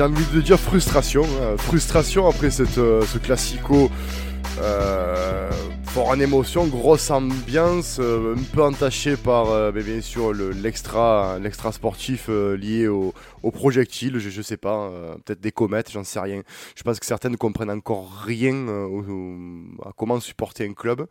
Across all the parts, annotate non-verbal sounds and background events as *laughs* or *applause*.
j'ai envie de dire frustration. Hein. Frustration après cette, euh, ce classico euh, fort en émotion, grosse ambiance, euh, un peu entaché par ben, bien sûr l'extra l'extra sportif lié au, au projectile, je, je sais pas, peut-être des comètes, j'en sais rien. Je pense que certaines ne comprennent encore rien à comment supporter un club.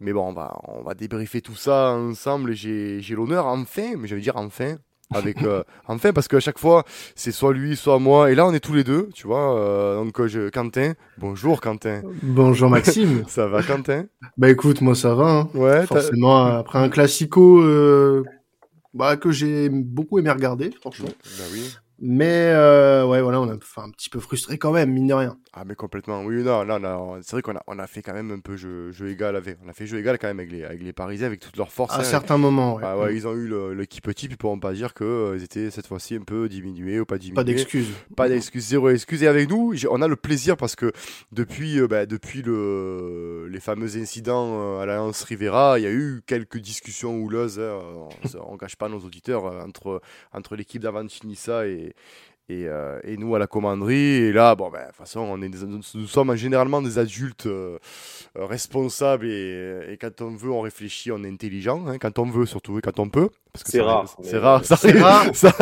Mais bon, on va, on va débriefer tout ça ensemble j'ai l'honneur, enfin, mais je veux dire enfin, avec euh, enfin parce qu'à chaque fois c'est soit lui soit moi. Et là on est tous les deux tu vois euh, donc euh, je Quentin. Bonjour Quentin. Bonjour Maxime. *laughs* Ça va Quentin? Bah écoute moi ça va hein. ouais forcément après un classico bah que j'ai beaucoup aimé regarder franchement. Bah oui. Mais euh, ouais, voilà, on a un petit peu frustré quand même, mine de rien. Ah, mais complètement. Oui, non, non, c'est vrai qu'on a, on a fait quand même un peu jeu, jeu égal avec. On a fait jeu égal quand même avec les, avec les Parisiens, avec toute leur force. À hein, certains moments, ouais. Ah, ouais, Ils ont eu l'équipe type, ils pourront pas dire qu'ils euh, étaient cette fois-ci un peu diminués ou pas diminués. Pas d'excuses. Pas d'excuses, zéro excuse. Et avec nous, on a le plaisir parce que depuis, euh, bah, depuis le, les fameux incidents à l'Alliance Rivera, il y a eu quelques discussions houleuses. Hein, on, ne cache pas nos auditeurs entre, entre l'équipe d'Avantinissa et et, euh, et, nous à la commanderie. Et là, bon, ben, de toute façon, nous sommes généralement des adultes euh, responsables et, et, quand on veut, on réfléchit, on est intelligent. Hein, quand on veut, surtout, et quand on peut. C'est rare. C'est rare. *laughs* Ça rare. Ça,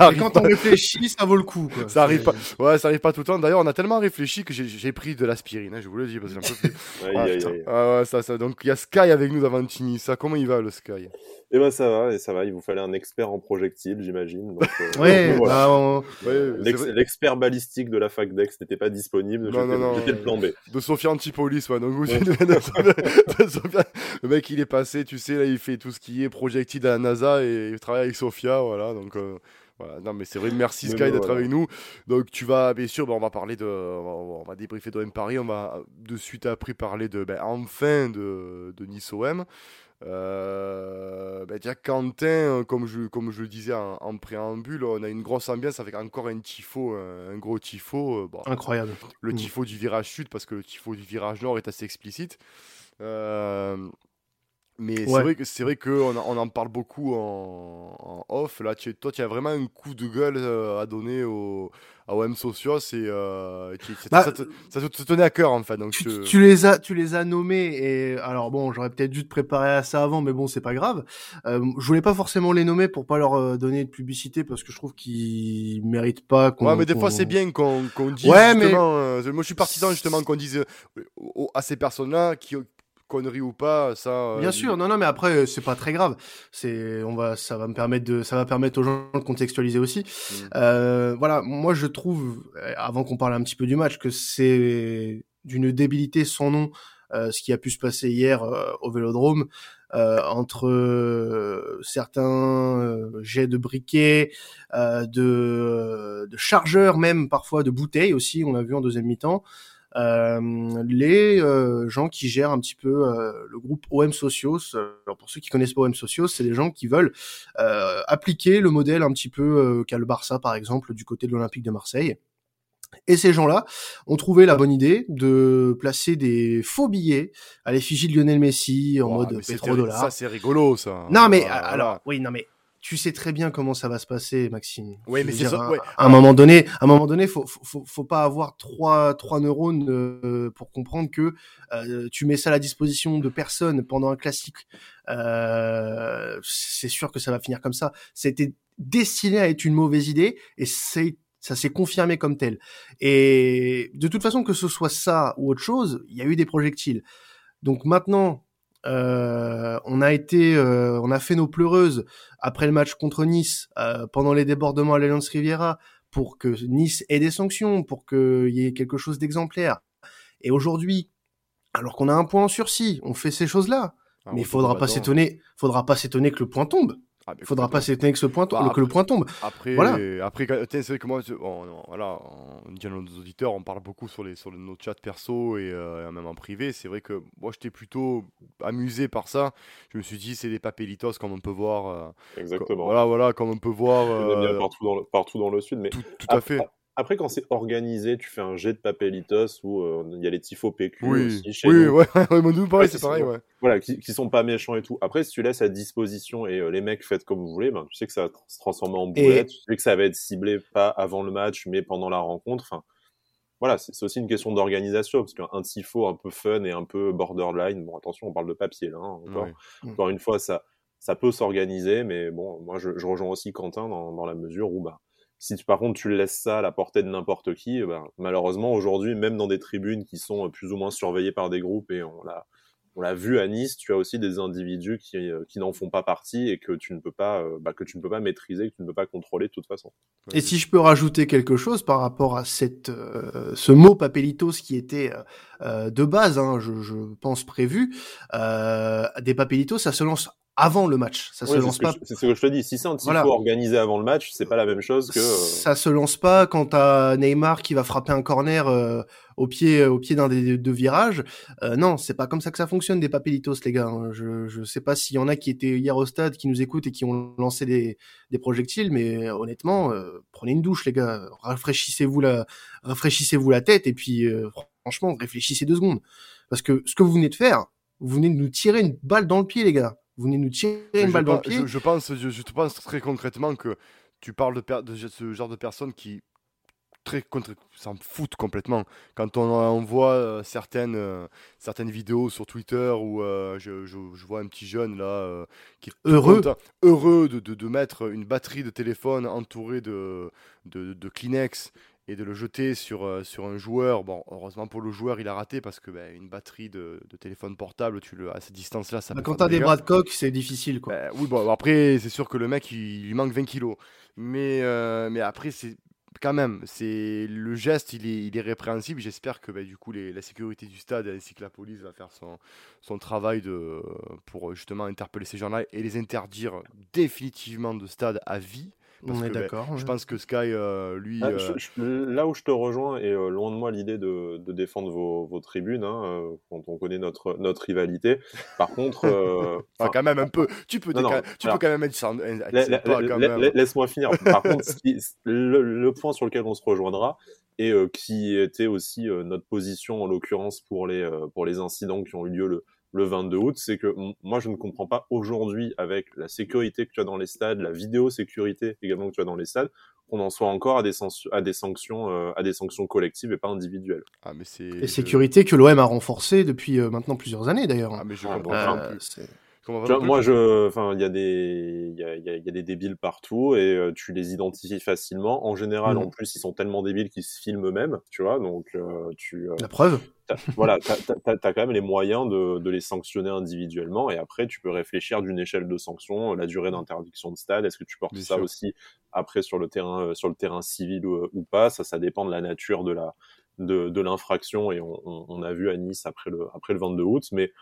arrive quand on réfléchit, ça vaut le coup. Quoi. Ça arrive pas. Ouais, ça arrive pas tout le temps. D'ailleurs, on a tellement réfléchi que j'ai pris de l'aspirine. Hein, je vous le dis parce que un peu plus. *laughs* ah, ah, ouais, ça, ça. Donc il y a Sky avec nous d'Avantini. Ça, comment il va le Sky? Eh ben ça va, et ça va. Il vous fallait un expert en projectiles, j'imagine. Euh, ouais, *laughs* bah, L'expert balistique de la fac d'Ex n'était pas disponible. J'étais le plan B. De Sophia Antipolis, ouais. Donc, le mec, il est passé, tu sais, là, il fait tout ce qui est projectile à la NASA et il travaille avec Sophia, voilà. Donc. Euh, voilà. Non mais c'est vrai, merci Sky d'être avec nous. Donc tu vas bien sûr, ben, on va parler de, on va, débriefer de Paris, on va de suite après parler de, ben, enfin de, de Nice OM. Euh, ben déjà Quentin, euh, comme je, comme je le disais en, préambule, on a une grosse ambiance avec encore un tifo, un, gros tifo. Euh, bon, Incroyable. Le tifo du virage sud, parce que le tifo du virage nord est assez explicite. Euh, mais c'est vrai que c'est vrai qu'on on en parle beaucoup en, en off. Là, tu, toi, tu as vraiment un coup de gueule à donner au, à OM Socios et euh, bah, ça, te, ça, te, tenait à cœur en fait. Donc tu, tu, les as, tu les as nommés et alors bon, j'aurais peut-être dû te préparer à ça avant, mais bon, c'est pas grave. Euh, je voulais pas forcément les nommer pour pas leur euh, donner de publicité parce que je trouve qu'ils méritent pas. Ouais, mais des fois c'est bien qu'on qu'on dise ouais, justement. Mais... moi, je suis partisan justement qu'on dise à ces personnes-là qui connerie ou pas, ça. Euh, Bien sûr, non, non, mais après c'est pas très grave. C'est, on va, ça va me permettre de, ça va permettre aux gens de contextualiser aussi. Mm. Euh, voilà, moi je trouve, avant qu'on parle un petit peu du match, que c'est d'une débilité sans nom. Euh, ce qui a pu se passer hier au Vélodrome entre certains jets de briquets, de, de chargeurs même parfois de bouteilles aussi, on a vu en deuxième mi-temps. Euh, les euh, gens qui gèrent un petit peu euh, le groupe OM Socios. Alors pour ceux qui connaissent pas OM Socios, c'est des gens qui veulent appliquer le modèle un petit peu qu'a le Barça par exemple du côté de l'Olympique de Marseille. Et ces gens-là ont trouvé la bonne idée de placer des faux billets à l'effigie de Lionel Messi en mode pétrodollar. Ça, c'est rigolo, ça. Non, mais alors, oui, non, mais tu sais très bien comment ça va se passer, Maxime. Oui, mais c'est ça. À, un moment donné, à un moment donné, faut, faut, faut pas avoir trois, trois neurones euh, pour comprendre que euh, tu mets ça à la disposition de personnes pendant un classique. Euh, c'est sûr que ça va finir comme ça. C'était destiné à être une mauvaise idée et c'est ça s'est confirmé comme tel. Et de toute façon, que ce soit ça ou autre chose, il y a eu des projectiles. Donc maintenant, euh, on a été, euh, on a fait nos pleureuses après le match contre Nice, euh, pendant les débordements à l'Alliance Riviera, pour que Nice ait des sanctions, pour qu'il y ait quelque chose d'exemplaire. Et aujourd'hui, alors qu'on a un point en sursis, on fait ces choses-là. Ah, mais il faudra pas s'étonner, faudra pas s'étonner que le point tombe. Il ah, faudra pas s'étonner que, ce point bah, que le point tombe. Après, voilà. après c'est vrai que moi, on, voilà, on dit à nos auditeurs, on parle beaucoup sur, les, sur nos chats perso et euh, même en privé. C'est vrai que moi, j'étais plutôt amusé par ça. Je me suis dit, c'est des papélitos comme on peut voir. Euh, Exactement. voilà, voilà, comme on peut voir. Euh, partout, dans le, partout dans le sud. Mais tout, à fait après, quand c'est organisé, tu fais un jet de papelitos où euh, il y a les tifos PQ oui. aussi chez oui, nous. ouais, *laughs* ouais, pareil, c'est pareil, ouais. Voilà, qui, qui sont pas méchants et tout. Après, si tu laisses à disposition et euh, les mecs faites comme vous voulez, ben, tu sais que ça va se transformer en boulette, tu sais que ça va être ciblé pas avant le match, mais pendant la rencontre. Enfin, voilà, c'est aussi une question d'organisation, parce qu'un tifo un peu fun et un peu borderline, bon, attention, on parle de papier là, hein, encore. Mm. Encore une fois, ça, ça peut s'organiser, mais bon, moi, je, je, rejoins aussi Quentin dans, dans la mesure où, bah, si tu, par contre tu laisses ça à la portée de n'importe qui, bah, malheureusement aujourd'hui, même dans des tribunes qui sont plus ou moins surveillées par des groupes, et on l'a, on l'a vu à Nice, tu as aussi des individus qui, euh, qui n'en font pas partie et que tu ne peux pas, euh, bah, que tu ne peux pas maîtriser, que tu ne peux pas contrôler de toute façon. Et si je peux rajouter quelque chose par rapport à cette, euh, ce mot papelitos qui était euh, de base, hein, je, je, pense prévu, euh, des papelitos, ça se lance avant le match. Ça oui, se lance pas. C'est ce que je te dis. Si c'est un voilà. organisé avant le match, c'est pas la même chose que. Ça se lance pas quand t'as Neymar qui va frapper un corner euh, au pied, au pied d'un des deux virages. Euh, non, c'est pas comme ça que ça fonctionne des papelitos, les gars. Je, je sais pas s'il y en a qui étaient hier au stade, qui nous écoutent et qui ont lancé des, des projectiles, mais honnêtement, euh, prenez une douche, les gars. Rafraîchissez-vous la, rafraîchissez-vous la tête et puis euh, franchement, réfléchissez deux secondes. Parce que ce que vous venez de faire, vous venez de nous tirer une balle dans le pied, les gars vous venez nous tirer une je balle dans le pense, pied. Je, je, pense, je, je, pense très concrètement que tu parles de, de ce genre de personnes qui très s'en foutent complètement. Quand on, on voit euh, certaines, euh, certaines vidéos sur Twitter où euh, je, je, vois un petit jeune là qui est heureux, content, heureux de, de, de, mettre une batterie de téléphone entourée de, de, de Kleenex et de le jeter sur, euh, sur un joueur. Bon, heureusement pour le joueur, il a raté parce que ben, une batterie de, de, téléphone portable, tu le, à cette distance-là, ça bah, Quand t'as des bras de coq, c'est difficile. Quoi. Ben, oui, bon, après, c'est sûr que le mec, il, lui manque 20 kilos. Mais, euh, mais après, c'est quand même, c'est le geste, il est, il est répréhensible. J'espère que ben, du coup, les, la sécurité du stade ainsi que la police va faire son, son travail de, pour justement interpeller ces gens-là et les interdire définitivement de stade à vie. Parce On est d'accord. Ben, ouais. Je pense que Sky, euh, lui. Ah, je, je, là où je te rejoins, et euh, loin de moi l'idée de, de, défendre vos, vos tribunes, hein, euh, quand on connaît notre, notre rivalité. Par contre. *laughs* ah, quand même un peu. Tu peux, non, non, tu alors, peux quand même être. Sans, Laisse-moi finir. Par contre, le, le, point sur lequel on se rejoindra, et qui était aussi notre position, en l'occurrence, pour, les pour les incidents qui ont eu lieu le le 22 août, c'est que moi je ne comprends pas aujourd'hui avec la sécurité que tu as dans les stades, la vidéo sécurité également que tu as dans les stades, qu'on en soit encore à des, à des sanctions euh, à des sanctions collectives et pas individuelles. Ah mais c'est et sécurité que l'OM a renforcé depuis euh, maintenant plusieurs années d'ailleurs. Ah mais je comprends pas euh, vois, moi, je, enfin, il y a des, il y a, y, a, y a, des débiles partout et euh, tu les identifies facilement. En général, mmh. en plus, ils sont tellement débiles qu'ils se filment eux-mêmes, tu vois. Donc, euh, tu. Euh, La preuve. As, voilà, t'as as, as, quand même les moyens de, de, les sanctionner individuellement et après, tu peux réfléchir d'une échelle de sanctions, la durée d'interdiction de stade. Est-ce que tu portes Bien ça sûr. aussi après sur le terrain, sur le terrain civil ou, ou pas? Ça, ça dépend de la nature de la, de, de l'infraction et on, on, on, a vu à Nice après le, après le 22 août, mais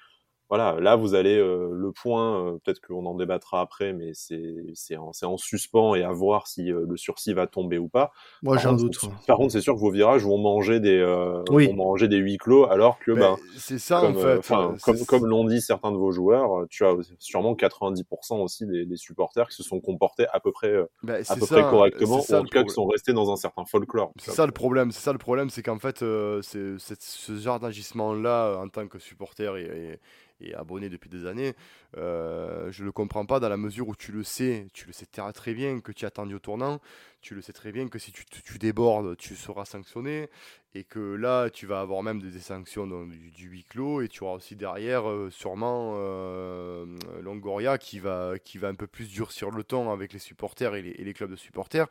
voilà, là vous allez euh, le point, euh, peut-être qu'on en débattra après, mais c'est en, en suspens et à voir si euh, le sursis va tomber ou pas. Moi j'ai un doute. Par contre, c'est sûr que vos virages vont manger des oui. vont manger des huis clos, alors que ben, c'est ça comme, en fait. Enfin, comme comme l'ont dit certains de vos joueurs, tu as sûrement 90% aussi des, des, supporters qui se sont comportés à peu près ben, à peu ça, près correctement, ça, ou en tout cas qui sont restés dans un certain folklore. C'est ça le problème. C'est ça le problème, c'est qu'en fait, c'est ce genre d'agissement là en tant que supporter et, et et abonné depuis des années, euh, je le comprends pas dans la mesure où tu le sais, tu le sais très bien que tu es attendu au tournant, tu le sais très bien que si tu, tu débordes, tu seras sanctionné, et que là, tu vas avoir même des, sanctions dans du, du, huis clos, et tu auras aussi derrière euh, sûrement euh, Longoria qui va, qui va un peu plus durcir le ton avec les supporters et les, et les clubs de supporters.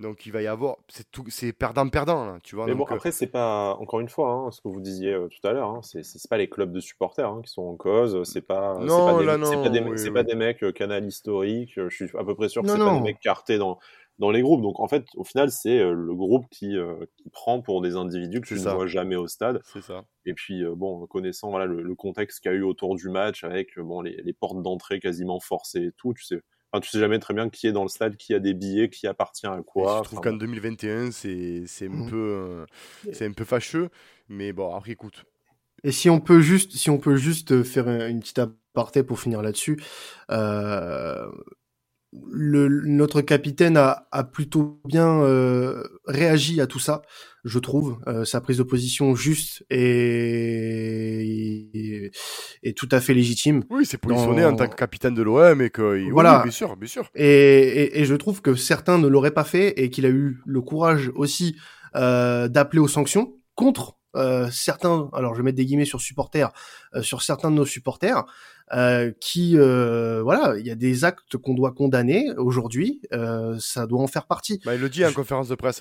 Donc il va y avoir, c'est perdant-perdant, tu vois. Mais donc, bon, après, c'est pas, encore une fois, hein, ce que vous disiez euh, tout à l'heure, hein, c'est pas les clubs de supporters hein, qui sont en cause, c'est pas, non, pas, des, là, non, pas, des, oui, pas des mecs euh, canal historique, je suis à peu près sûr que c'est pas des mecs cartés dans, dans les groupes. Donc en fait, au final, c'est euh, le groupe qui, euh, qui prend pour des individus que tu C'est ne vois jamais au stade. C'est ça. Et puis, euh, bon, connaissant voilà, le, le contexte qu'il y a eu autour du match avec euh, bon, les, les portes d'entrée quasiment forcées et tout, tu sais. Enfin, tu sais jamais très bien qui est dans le stade, qui a des billets, qui appartient à Et quoi. je trouve Enfin, qu'en 2021, c'est c'est un peu euh, c'est un peu fâcheux, mais bon après écoute, Et si on peut juste, si on peut juste faire une petite aparté pour finir là-dessus, euh, le, notre capitaine a, a plutôt bien euh, réagi à tout ça, je trouve. Euh, sa prise de position juste et, et, tout à fait légitime. Oui, c'est positionné en tant que capitaine de l'OM et que voilà, bien sûr, bien sûr. Et, et, et, je trouve que certains ne l'auraient pas fait et qu'il a eu le courage aussi euh, d'appeler aux sanctions contre euh, certains, alors je vais mettre des guillemets sur supporters, euh, sur certains de nos supporters, euh, qui, euh, voilà, il y a des actes qu'on doit condamner aujourd'hui, euh, ça doit en faire partie. Bah, il le dit en conférence de presse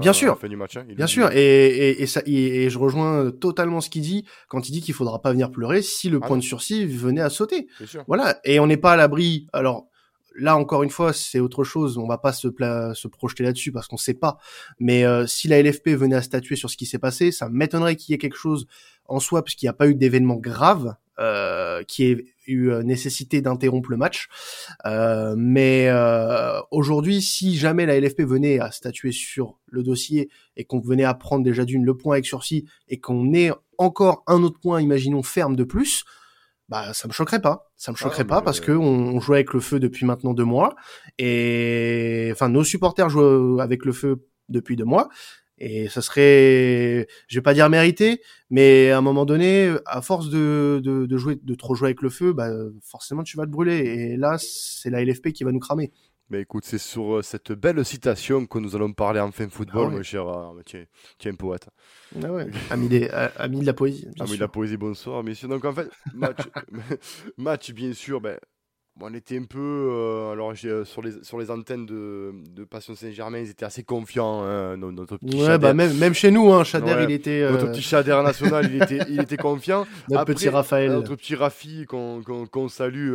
bien sûr, à la fin du match. Hein, bien sûr, et, et, et, ça, et, je rejoins totalement ce qu'il dit quand il dit qu'il faudra pas venir pleurer si le ah point de sursis venait à sauter. Sûr. Voilà, et on n'est pas à l'abri. Alors là encore une fois, c'est autre chose. On va pas se, se projeter là-dessus parce qu'on sait pas. Mais euh, si la LFP venait à statuer sur ce qui s'est passé, ça m'étonnerait qu'il y ait quelque chose en soi puisqu'il n'y a pas eu d'événement grave euh, qui ait eu euh, nécessité d'interrompre le match. Euh, mais aujourd'hui, si jamais la LFP venait à statuer sur le dossier et qu'on venait à prendre déjà d'une le point avec sursis et qu'on ait encore un autre point, imaginons ferme de plus, bah ça me choquerait pas. Ça me ah, choquerait pas parce que on, joue avec le feu depuis maintenant deux mois et enfin nos supporters jouent avec le feu depuis deux mois et ça serait, je vais pas dire mérité, mais à un moment donné, à force de, de, de jouer, de trop jouer avec le feu, bah forcément tu vas te brûler et là c'est la LFP qui va nous cramer. Mais écoute, c'est sur euh, cette belle citation que nous allons parler en fin football, ah mon cher. Euh, tiens, tiens, poète. Ah ouais, ami, des, ami de la poésie. Ami de la poésie, bonsoir, messieurs. Donc en fait, match, *laughs* match bien sûr, ben, on était un peu, euh, alors euh, sur les sur les antennes de, de Passion Saint-Germain, ils étaient assez confiants. Hein, notre petit ouais, bah même, même chez nous, hein, Chader, il était. Euh, notre petit Chader national, il était il était confiant. *laughs* Notre petit Raphaël. Notre petit Rafi qu'on qu'on salue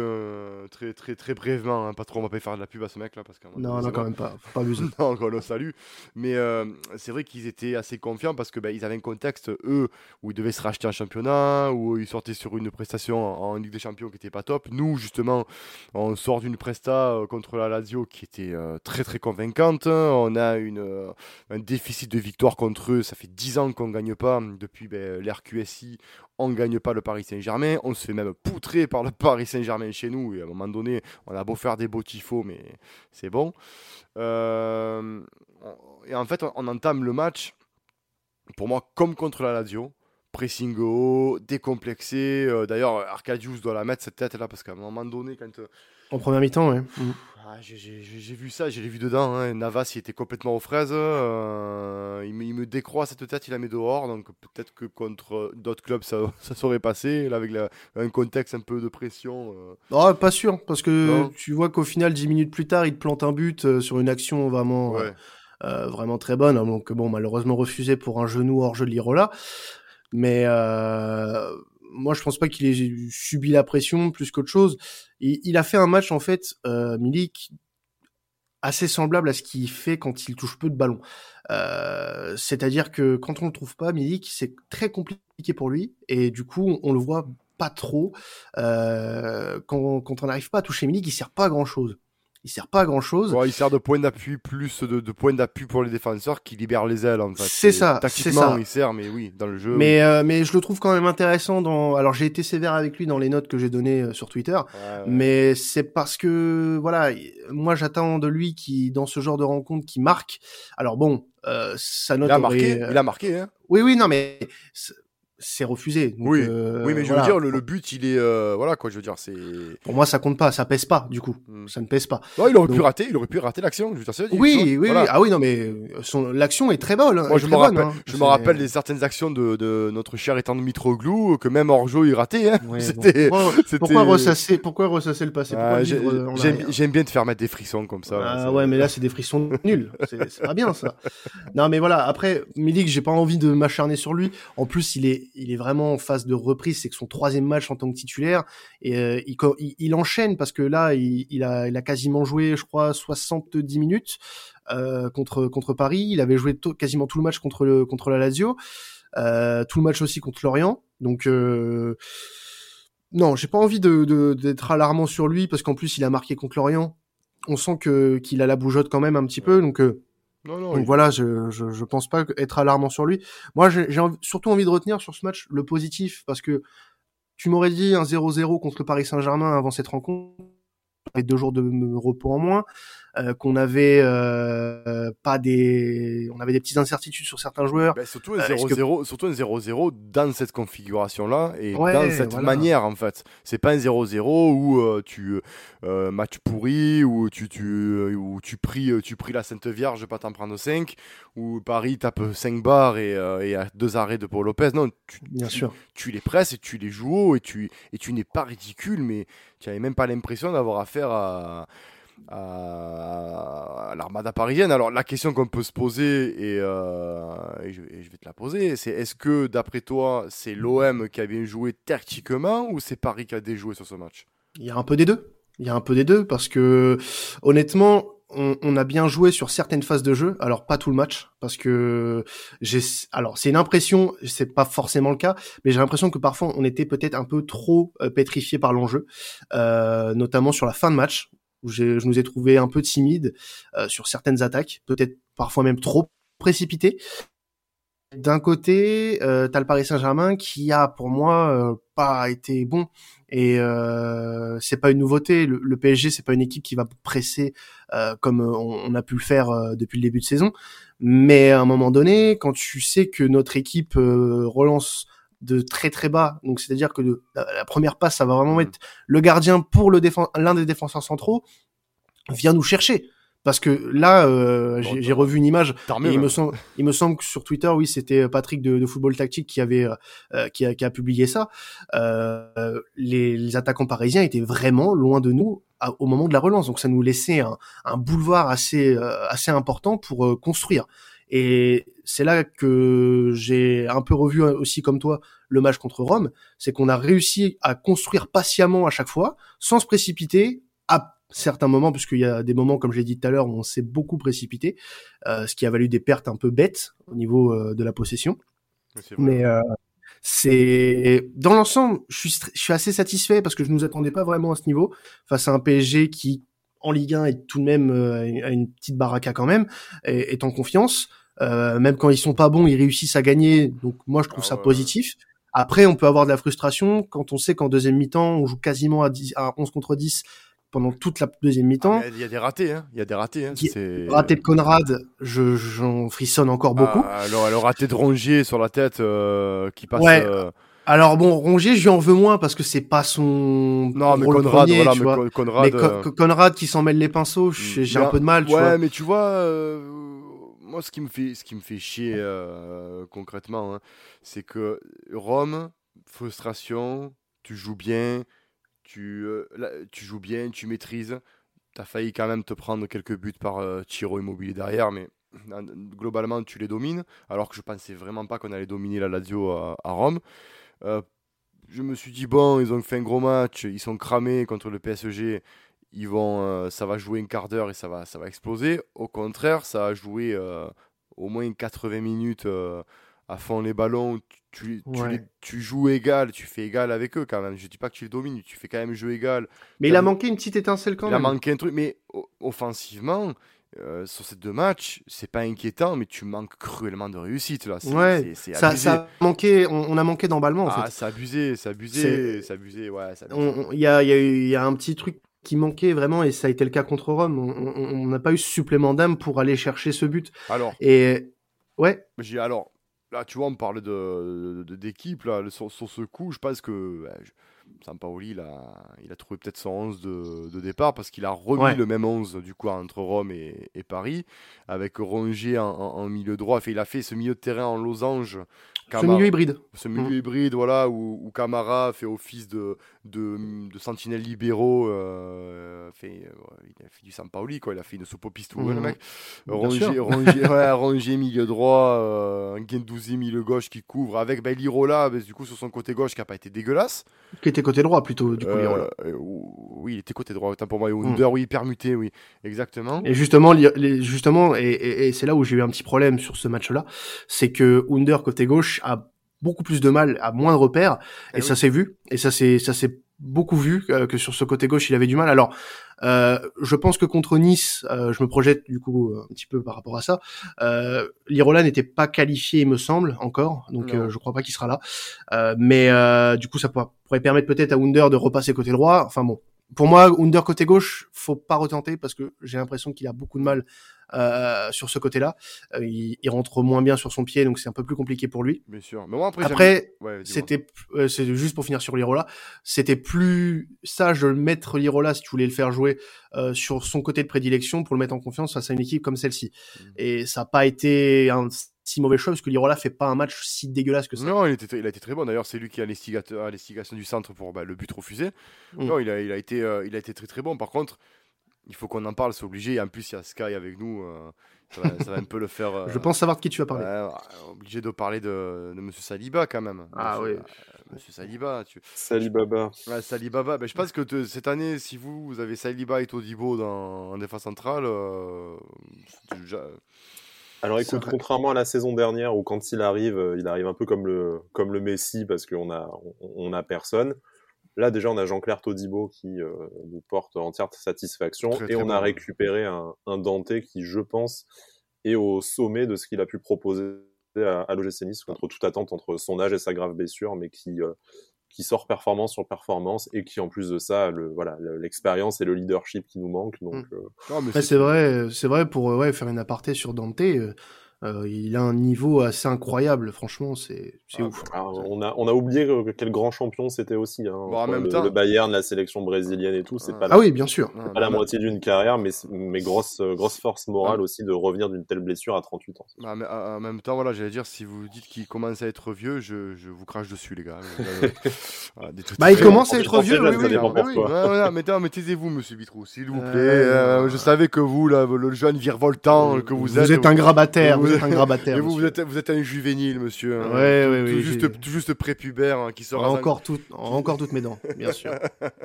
très très très brièvement. Hein, pas trop, on va pas faire de la pub à ce mec là parce. Non, non, quand même pas. Faut pas abuser. *laughs* non, on le salue. Mais c'est vrai qu'ils étaient assez confiants parce que ben, ils avaient un contexte eux où ils devaient se racheter un championnat, où ils sortaient sur une prestation en, en Ligue des Champions qui était pas top. Nous justement on sort d'une presta euh, contre la Lazio qui était euh, très très convaincante. On a euh, un déficit de victoire contre eux. Ça fait 10 ans qu'on ne gagne pas. Depuis ben, l'RQSI, on ne gagne pas le Paris Saint-Germain. On se fait même poutrer par le *laughs* Paris Saint-Germain chez nous. Et à un moment donné, on a beau faire des beaux tifos, mais c'est bon. et en fait, on, entame le match, pour moi, comme contre la Lazio pressing haut, décomplexé. Euh, d'ailleurs, Arcadius doit la mettre cette tête là parce qu'à un moment donné, quand. Euh, en première mi-temps, ouais. Mm. Ah, j'ai vu ça, j'ai vu dedans. Hein. Navas, il était complètement aux fraises. Euh, il, me, il, me, décroît cette tête, il la met dehors. Donc peut-être que contre d'autres clubs, ça, *laughs* ça serait passé. Là, avec un contexte un peu de pression. Oh, pas sûr, parce que tu vois qu'au final, 10 minutes plus tard, il te plante un but sur une action vraiment. vraiment très bonne, donc bon malheureusement refusé pour un genou hors jeu de Lirola. Mais euh, moi, je pense pas qu'il ait subi la pression plus qu'autre chose. Il, a fait un match en fait, euh, Milik, assez semblable à ce qu'il fait quand il touche peu de ballons. Euh, C'est-à-dire que quand on le trouve pas, Milik, c'est très compliqué pour lui et du coup, on, le voit pas trop. Euh, quand, on n'arrive pas à toucher Milik, il sert pas à grand chose il sert pas à grand chose. il sert de point d'appui plus de, de point d'appui pour les défenseurs qui libèrent les ailes en fait. C'est ça. Tactiquement, ça. il sert, mais oui, dans le jeu. Mais euh, mais je le trouve quand même intéressant. Dans alors j'ai été sévère avec lui dans les notes que j'ai données euh, sur Twitter, mais c'est parce que voilà, moi j'attends de lui qui dans ce genre de rencontre qui marque. Alors bon, euh, sa note. Il a marqué. Il a marqué. Hein. Oui oui non mais c'est refusé. oui, euh, oui, mais je veux dire, le, but, il est, euh, voilà quoi, je veux dire, c'est. Pour moi, ça compte pas, ça pèse pas, du coup, hmm. ça ne pèse pas. Non, il aurait pu rater, il aurait pu rater l'action. Oui, oui, ah oui, non, mais son l'action est très bonne. Moi, je me rappelle, hein. je me rappelle des certaines actions de, de notre cher étant de Mitroglou que même Orjo il ratait. Hein. *laughs* c'était. Pourquoi, ressasser, pourquoi ressasser le passé? Ah, J'aime bien te faire mettre des frissons comme ça. Ah ouais, mais là, *laughs* c'est des frissons nuls. C'est pas bien ça. Non, mais voilà. Après, Milik, j'ai pas envie de m'acharner sur lui. En plus, il est, il est vraiment phase de reprise, c'est que son troisième match en tant que titulaire et euh, il, enchaîne parce que là il, a, quasiment joué, je crois, 70 minutes euh, contre contre Paris. Il avait joué quasiment tout le match contre contre la Lazio, euh, tout le match aussi contre Lorient. Donc non, j'ai pas envie d'être alarmant sur lui parce qu'en plus il a marqué contre Lorient. On sent que qu'il a la bougeotte quand même un petit peu, donc donc voilà, je, je, je pense pas être alarmant sur lui. Moi, j'ai surtout envie de retenir sur ce match le positif parce que tu m'aurais dit un 0-0 contre le Paris Saint-Germain avant cette rencontre. avait deux jours de repos en moins, euh, qu'on avait euh, pas des, on avait des petites incertitudes sur certains joueurs. Ben, surtout un 0-0, surtout un 0-0 dans cette configuration-là et dans cette manière en fait. C'est pas un 0-0 où tu match pourri où tu tu où tu pries tu pries la Sainte Vierge pas t'en prendre 5 où Paris tape 5 barres et, et à deux arrêts de Paul Lopez. Non, tu, bien sûr. Tu les presses et tu les joues haut et tu et tu n'es pas ridicule mais tu n'avais même pas l'impression d'avoir affaire à, à, l'armada parisienne. Alors la question qu'on peut se poser, et, euh, je, vais te la poser, c'est est-ce que d'après toi, c'est l'OM qui a joué tactiquement ou c'est Paris qui a déjoué sur ce match? Il y a un peu des deux. Il y a un peu des deux parce que honnêtement, on, a bien joué sur certaines phases de jeu, alors pas tout le match, parce que j'ai, alors c'est une impression, c'est pas forcément le cas, mais j'ai l'impression que parfois on était peut-être un peu trop euh, pétrifié par l'enjeu, euh, notamment sur la fin de match où je nous ai trouvé un peu timide euh, sur certaines attaques, peut-être parfois même trop précipité. D'un côté, euh, t'as le Paris Saint-Germain qui a pour moi euh, pas été bon et euh, c'est pas une nouveauté. Le, PSG c'est pas une équipe qui va presser euh, comme on, a pu le faire depuis le début de saison. Mais à un moment donné, quand tu sais que notre équipe relance de très très bas, donc c'est-à-dire que la, première passe ça va vraiment mmh. être le gardien pour le l'un des défenseurs centraux vient nous chercher parce que là, euh, j'ai revu une image. il me semble, il me semble que sur Twitter, oui, c'était Patrick de, de, Football Tactique qui avait, euh, qui, a, qui, a, publié ça. Euh, les, les, attaquants parisiens étaient vraiment loin de nous au moment de la relance, donc ça nous laissait un, un boulevard assez, euh, assez important pour euh, construire. Et c'est là que j'ai un peu revu aussi comme toi le match contre Rome, c'est qu'on a réussi à construire patiemment à chaque fois, sans se précipiter, à certains moments, puisqu'il y a des moments, comme je l'ai dit tout à l'heure, où on s'est beaucoup précipité, euh, ce qui a valu des pertes un peu bêtes au niveau euh, de la possession. Mais euh, c'est dans l'ensemble, je suis, je suis assez satisfait parce que je ne nous attendais pas vraiment à ce niveau face à un PSG qui en Ligue 1 est tout de même à une petite baraka quand même, est, en confiance. même quand ils sont pas bons, ils réussissent à gagner. Donc moi, je trouve ah ça positif. Après, on peut avoir de la frustration quand on sait qu'en deuxième mi-temps, on joue quasiment à, 10, à 11 contre 10 pendant toute la deuxième mi-temps. Ah, il y, a des ratés, hein. Il y a des ratés. Hein. Raté de Conrad, je, j'en frissonne encore beaucoup. Ah, alors, le raté de Rongier sur la tête euh, qui passe. Ouais. Euh, alors bon, Rongier, je lui en veux moins parce que c'est pas son. Non, mais Conrad, voilà, mais Conrad, mais euh, Conrad qui s'en mêle les pinceaux, j'ai un peu de mal. Tu ouais, vois. mais tu vois, moi, ce qui me fait, ce qui me fait chier concrètement, hein, c'est que Rome, frustration, tu joues bien, tu, euh, tu joues bien, tu maîtrises. Tu as failli quand même te prendre quelques buts par euh, Tiro Immobilier derrière, mais globalement, tu les domines. Alors que je pensais vraiment pas qu'on allait dominer la Lazio à, Rome. Euh, je me suis dit, bon, ils ont fait un gros match, ils sont cramés contre le PSG. Ils vont, ça va jouer un quart d'heure et ça va, ça va exploser. Au contraire, ça a joué au moins 80 minutes à fond les ballons, tu, tu, joues égal, tu fais égal avec eux quand même. Je dis pas que tu les domines, tu fais quand même jeu égal. Mais il a manqué une petite étincelle quand même. Il a manqué un truc, mais offensivement, euh, sur ces deux matchs, c'est pas inquiétant, mais tu manques cruellement de réussite là. ouais, ça, ça a manqué, on, a manqué d'emballement en ah, fait. c'est abusé, c'est abusé, c'est abusé, ouais. Il y a, y, a y a un petit truc qui manquait vraiment, et ça a été le cas contre Rome. On n'a pas eu ce supplément d'âme pour aller chercher ce but. Alors. Et ouais. J'ai alors là, tu vois, on parlait de, d'équipe, là, sur, ce coup, je pense que ouais, Sampaoli, il a, il a trouvé peut-être son 11 de, départ parce qu'il a remis le même 11 du coup entre Rome et, Paris, avec Rongier en, milieu droit. il a fait ce milieu de terrain en losange ce milieu hybride. Ce milieu mm. hybride, voilà, où, où, Camara fait office de, de, de sentinelle libéraux. Euh, fait, euh, il a fait du Sampaoli, quoi. Il a fait une soupe au pistou, le mm. mec. *laughs* Rongier, milieu droit, euh, Gendouzi, milieu gauche qui couvre, avec ben, Lirola, ben, du coup, sur son côté gauche, qui n'a pas été dégueulasse. Qui était côté droit, plutôt, du coup, Lirola. Euh, oui, il était côté droit, autant pour moi. Mm. Under, oui, permuté, oui, exactement. Et justement, justement et, et c'est là où j'ai eu un petit problème sur ce match-là, c'est que Under, côté gauche, a beaucoup plus de mal, a moins de repères, et, eh ça s'est vu, et ça s'est ça s'est beaucoup vu euh, que sur ce côté gauche il avait du mal. Alors, euh, je pense que contre Nice, euh, je me projette du coup un petit peu par rapport à ça. Euh, Lirola n'était pas qualifié, il me semble, encore, donc je crois pas qu'il sera là. mais du coup, ça pourrait permettre peut-être à Wunder de repasser côté droit. Enfin bon, pour moi, Under côté gauche, faut pas retenter parce que j'ai l'impression qu'il a beaucoup de mal euh, sur ce côté-là. Euh, il, il, rentre moins bien sur son pied, donc c'est un peu plus compliqué pour lui. Bien sûr. Mais moi, après, après c'était euh, c'est juste pour finir sur Lirola, c'était plus sage de le mettre Lirola si tu voulais le faire jouer sur son côté de prédilection pour le mettre en confiance face à une équipe comme celle-ci. Mmh. Et ça n'a pas été un si mauvais choix parce que Lirola fait pas un match si dégueulasse que ça. Non, il, était, il a été très bon. D'ailleurs, c'est lui qui a l'instigation du centre pour bah, le but refusé. Mmh. Non, il a, il, a été, euh, il a été très très bon. Par contre, il faut qu'on en parle, c'est obligé. Et en plus, il y a Sky avec nous. Euh, ça, va, un peu le faire. *laughs* Euh, Je pense savoir de qui tu vas parler. obligé de parler de, de Monsieur Saliba quand même. Ah oui. Monsieur Saliba. Tu... Salibaba. Ouais, Salibaba. Ben, je pense que cette année, si vous, vous avez Saliba et Todibo dans, en défense centrale, déjà, alors écoute, contrairement à la saison dernière où quand il arrive, euh, il arrive un peu comme le, comme le Messi parce qu'on a, on, a personne. Là déjà, on a Jean-Claire Todibo qui euh, nous porte entière satisfaction et on a récupéré un, un, Dante qui, je pense, est au sommet de ce qu'il a pu proposer à, à l'OGC Nice contre toute attente entre son âge et sa grave blessure, mais qui, euh, qui sort performance sur performance et qui en plus de ça le voilà l'expérience et le leadership qui nous manquent. Donc mmh. euh... c'est vrai c'est vrai pour ouais, faire une aparté sur Dante euh, euh, il a un niveau assez incroyable, franchement, c'est ah, ouf. on, a, on a oublié quel grand champion c'était aussi. Hein, en même le, temps... le, Bayern, la sélection brésilienne et tout, c'est pas, ah oui, bien sûr. pas la moitié d'une carrière, mais, mais grosse, grosse force morale aussi de revenir d'une telle blessure à 38 ans. Bah, mais, en même temps, voilà, j'allais dire, si vous dites qu'il commence à être vieux, je, je, vous crache dessus, les gars. *laughs* bah, il commence à être vieux, oui, oui. mais taisez-vous, monsieur Vitrou, s'il vous plaît. Euh, je savais que vous, le jeune virevoltant que vous êtes. Vous êtes un grabataire vous un grabataire. Et vous, vous êtes, vous êtes un juvénile, monsieur. Hein. Ouais, ouais, tout, juste, tout juste prépubère hein, qui. Encore, tout, encore toutes mes dents, bien sûr.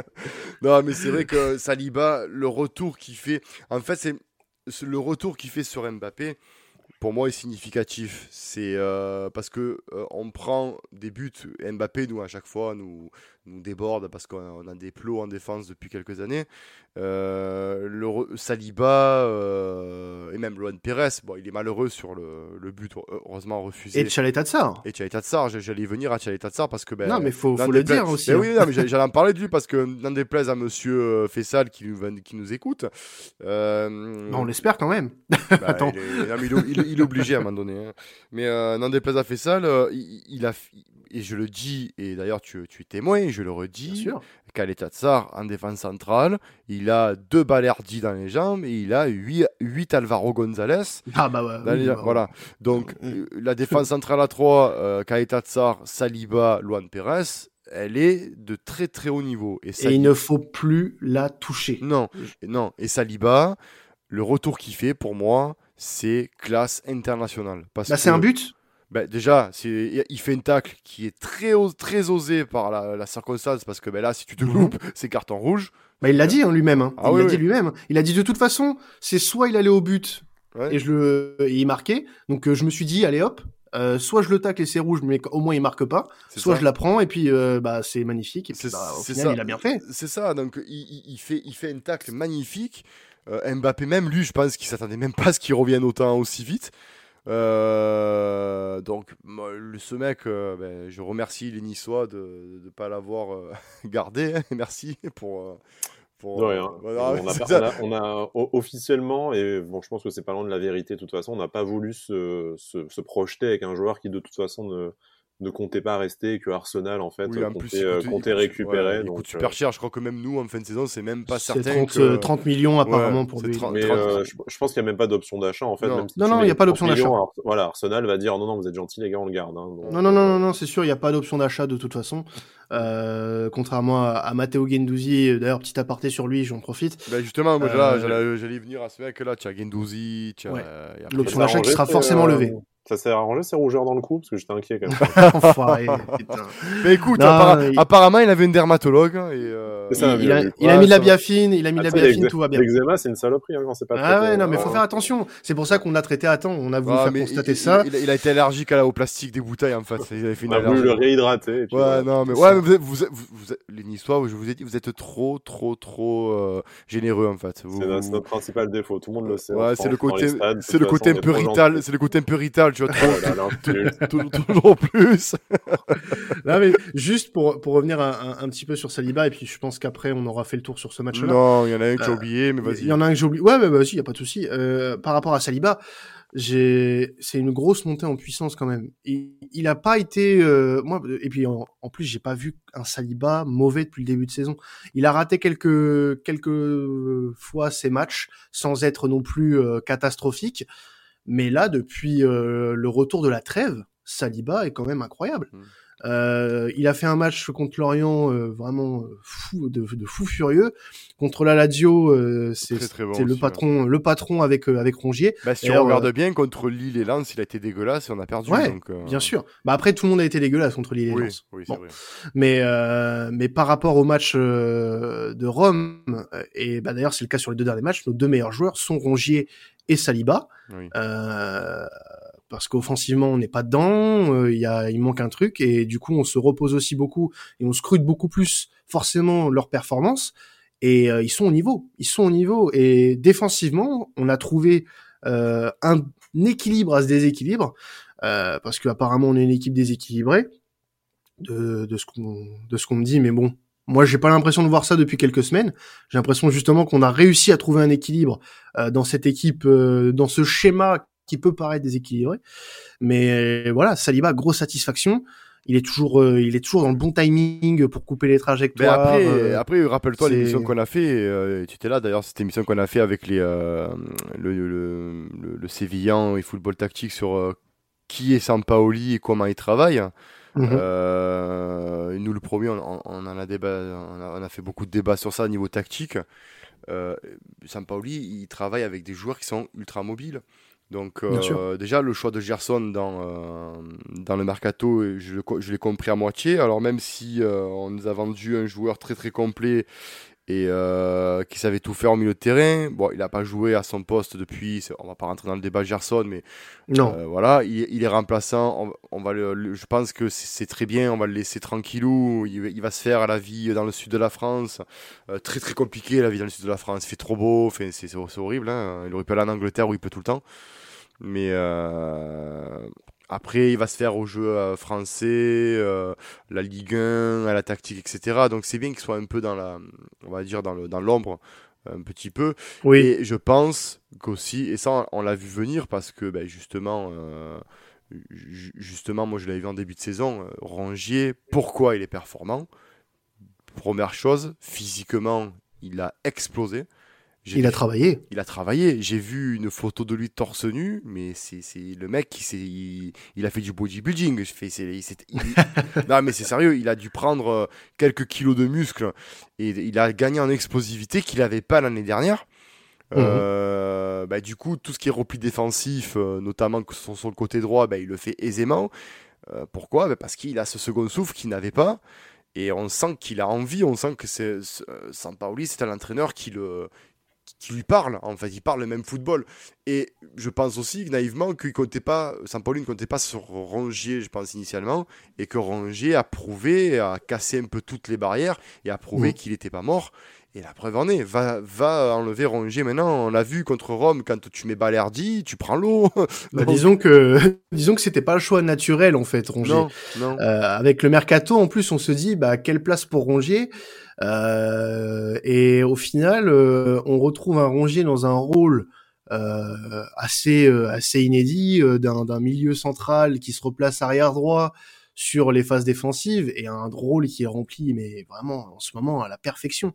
*laughs* non, mais c'est vrai que Saliba, le retour qu'il fait, en fait, c'est le retour qu'il fait sur Mbappé pour moi est significatif. C'est euh, parce que euh, on prend des buts. Mbappé nous à chaque fois nous nous déborde parce qu'on a des plots en défense depuis quelques années. Euh, le, Saliba euh, et même Luan Pérez, bon, il est malheureux sur le, le but, heureusement refusé. Et Tchaleta Tsar. Et Tchaleta Tsar, j'allais venir à Tchaleta Tsar parce que. Ben, non, mais faut, faut le dire aussi. Ben hein. oui, j'allais en parler de lui parce que n'en déplaise à monsieur euh, Fessal qui nous, qui nous écoute. Euh, on l'espère quand même. Attends. *laughs* Il est, il, est obligé à un moment donné. Hein. Mais n'en déplaise à Fessal, il, il a et je le dis, et d'ailleurs tu, tu es témoin, je le redis, Kaleta Tsar en défense centrale, il a deux Balerdi dans les jambes et il a 8, 8 Alvaro González. Ah bah ouais. Bah voilà. Donc euh, la défense centrale à 3, euh, Kaleta Tsar, Saliba, Luan Pérez, elle est de très très haut niveau. Et, et il ne faut plus la toucher. Non, non. Et Saliba, le retour qu'il fait pour moi, c'est classe internationale. Bah, c'est un but ben, déjà, il fait une tacle qui est très, très osée par la, circonstance parce que ben, là, si tu te mhm. loupes, c'est carton rouge. Bah, il l'a dit hein, lui-même. Hein. Ah il l'a dit lui-même. Il a dit de toute façon, c'est soit il allait au but et je le, et il marquait. Donc euh, je me suis dit, allez hop, euh, soit je le tacle et c'est rouge, mais au moins il marque pas. Soit je la prends et puis euh, bah c'est magnifique. Et puis, bah, au final, ça. il a bien fait. C'est ça. Donc il, il, fait, il fait une tacle magnifique. Mbappé même, lui, je pense qu'il s'attendait même pas à ce qu'il revienne autant aussi vite. Euh, donc, ce mec, euh, ben, je remercie les Niçois de ne pas l'avoir euh, *laughs* gardé. *laughs* Merci pour. pour on, *laughs* a, on, a, officiellement, et bon, je pense que c'est pas loin de la vérité de toute façon, on n'a pas voulu se, se, se, projeter avec un joueur qui de toute façon ne, ne comptait pas rester que Arsenal en fait comptait, récupérer. il coûte super cher. Je crois que même nous en fin de saison, c'est même pas certain. 30, que... 30 millions apparemment pour lui. mais euh, je, pense qu'il n'y a même pas d'option d'achat en fait. Non, non, il n'y a pas d'option d'achat. Voilà, Arsenal va dire non, non, vous êtes gentil les gars, on le garde. Hein, non, non, non, non, non c'est sûr, il n'y a pas d'option d'achat de toute façon. Euh, contrairement à, Matteo Gendouzi, d'ailleurs petit aparté sur lui, j'en profite. Bah justement, moi euh, j'allais venir à ce mec là, tu as Gendouzi, tu as l'option d'achat qui sera forcément levée. Ça s'est arrangé ces rougeurs dans le cou parce que j'étais inquiet quand même. *laughs* Enfoiré, Mais écoute, apparemment il avait une dermatologue et euh... ça, il, a, il a, mis la biafine, il a mis la biafine, tout va bien. L'eczéma c'est une saloperie hein, quand c'est pas. Ah ouais, non mais faut faire attention. C'est pour ça qu'on a traité à temps. On a voulu faire constater ça. Il, a été allergique à la, au plastique des bouteilles en fait. Il avait fait une on a voulu le réhydrater. ouais, non mais ouais, vous, vous, vous, les Niçois, je vous ai dit, vous êtes trop, trop, trop euh, généreux en fait. C'est notre principal défaut. Tout le monde le sait. Ouais, c'est le côté, c'est le côté un peu rital, c'est le côté un peu rital *laughs* trop, toujours plus. *laughs* non, mais juste pour, pour revenir un, un, petit peu sur Saliba, et puis je pense qu'après on aura fait le tour sur ce match-là. Non, il y en a un que j'ai euh, oublié, mais vas-y. Il y en a un que j'ai oublié. Ouais, mais vas-y, il n'y a pas de souci. Euh, par rapport à Saliba, j'ai c'est une grosse montée en puissance quand même. Il, il a pas été euh, moi et puis en, en plus j'ai pas vu un Saliba mauvais depuis le début de saison. Il a raté quelques quelques fois ses matchs sans être non plus euh, catastrophique, mais là depuis euh, le retour de la trêve, Saliba est quand même incroyable. Mmh. Euh, il a fait un match contre Lorient euh, vraiment euh, fou, de, de, fou furieux. Contre la Lazio, euh, c'est le patron, le patron avec avec Rongier. Bah, si on regarde bien contre Lille et Lens, il a été dégueulasse et on a perdu. Ouais, donc, bien sûr. Bah après tout le monde a été dégueulasse contre Lille et Lens. Oui, bon. vrai. Mais mais par rapport au match de Rome et bah d'ailleurs c'est le cas sur les deux derniers matchs, nos deux meilleurs joueurs sont Rongier et Saliba. Oui. Euh, parce qu'offensivement on n'est pas dedans, euh, il y a, il manque un truc et du coup on se repose aussi beaucoup et on scrute beaucoup plus forcément leur performance et euh, ils sont au niveau, ils sont au niveau. Et défensivement on a trouvé euh, un, équilibre à ce déséquilibre parce qu'apparemment on est une équipe déséquilibrée de, de ce qu'on de ce qu'on me dit. Mais bon moi, j'ai pas l'impression de voir ça depuis quelques semaines. J'ai l'impression justement qu'on a réussi à trouver un équilibre dans cette équipe, dans ce schéma qui peut paraître déséquilibré. Mais voilà, Saliba, grosse satisfaction. Il est toujours, euh, il est toujours dans le bon timing pour couper les trajectoires. après, euh, après rappelle-toi l'émission qu'on a fait. Euh, tu étais là d'ailleurs, cette émission qu'on a fait avec les, le, le, le, Sévillan et football tactique sur qui est Sampaoli et comment il travaille. Mhm. nous, le premier, on, on, en a débat, on a, fait beaucoup de débats sur ça au niveau tactique. Euh, Sampaoli, il travaille avec des joueurs qui sont ultra mobiles. Donc euh, déjà le choix de Gerson dans, euh, dans le mercato, je, je l'ai compris à moitié. Alors même si euh, on nous a vendu un joueur très très complet et qui savait tout faire au milieu de terrain, bon il n'a pas joué à son poste depuis. On va pas rentrer dans le débat Gerson, mais non. voilà, il, est remplaçant. On, va je pense que c'est très bien. On va le laisser tranquillou. Il, il, va se faire à la vie dans le sud de la France. très très compliqué la vie dans le sud de la France. Il fait trop beau. c'est horrible. Hein. Il aurait pu aller en Angleterre où il peut tout le temps. Mais euh, après, il va se faire au jeu euh, français, euh, la Ligue 1, à la tactique, etc. Donc c'est bien qu'il soit un peu dans la, on va dire dans l'ombre un petit peu. Oui. Et je pense qu'aussi, et ça on l'a vu venir parce que ben, justement, justement, moi je l'avais vu en début de saison, Rongier, pourquoi il est performant? Première chose, physiquement, il a explosé. Il a travaillé. Il a travaillé. J'ai vu une photo de lui torse nu, mais c'est le mec qui il, a fait du bodybuilding. Je fais, *laughs* non mais c'est sérieux. Il a dû prendre euh, quelques kilos de muscles et il a gagné en explosivité qu'il n'avait pas l'année dernière. Mhm. Euh, bah, du coup, tout ce qui est repli défensif, euh, notamment sur, le côté droit, bah, il le fait aisément. pourquoi? Bah, Parce qu'il a ce second souffle qu'il n'avait pas. Et on sent qu'il a envie, on sent que c'est Sampaoli, c'est un entraîneur qui le, qui lui parle, en fait, il parle le même football. Et je pense aussi naïvement qu'il comptait pas, Saint-Pauli ne comptait pas sur Rongier, je pense initialement, et que Rongier a prouvé, a cassé un peu toutes les barrières et a prouvé qu'il n'était pas mort. Et la preuve en est, va, va enlever Rongier maintenant. On l'a vu contre Rome, quand tu mets Balerdi, tu prends l'eau. *laughs* Bah, disons que, *laughs* disons que c'était pas le choix naturel en fait, Rongier. Non, non. Euh, avec le mercato, en plus, on se dit, bah quelle place pour Rongier? Et au final, euh, on retrouve un Rongier dans un rôle euh, assez euh, assez inédit d'un milieu central qui se replace arrière droit sur les phases défensives et un rôle qui est rempli mais vraiment en ce moment à la perfection.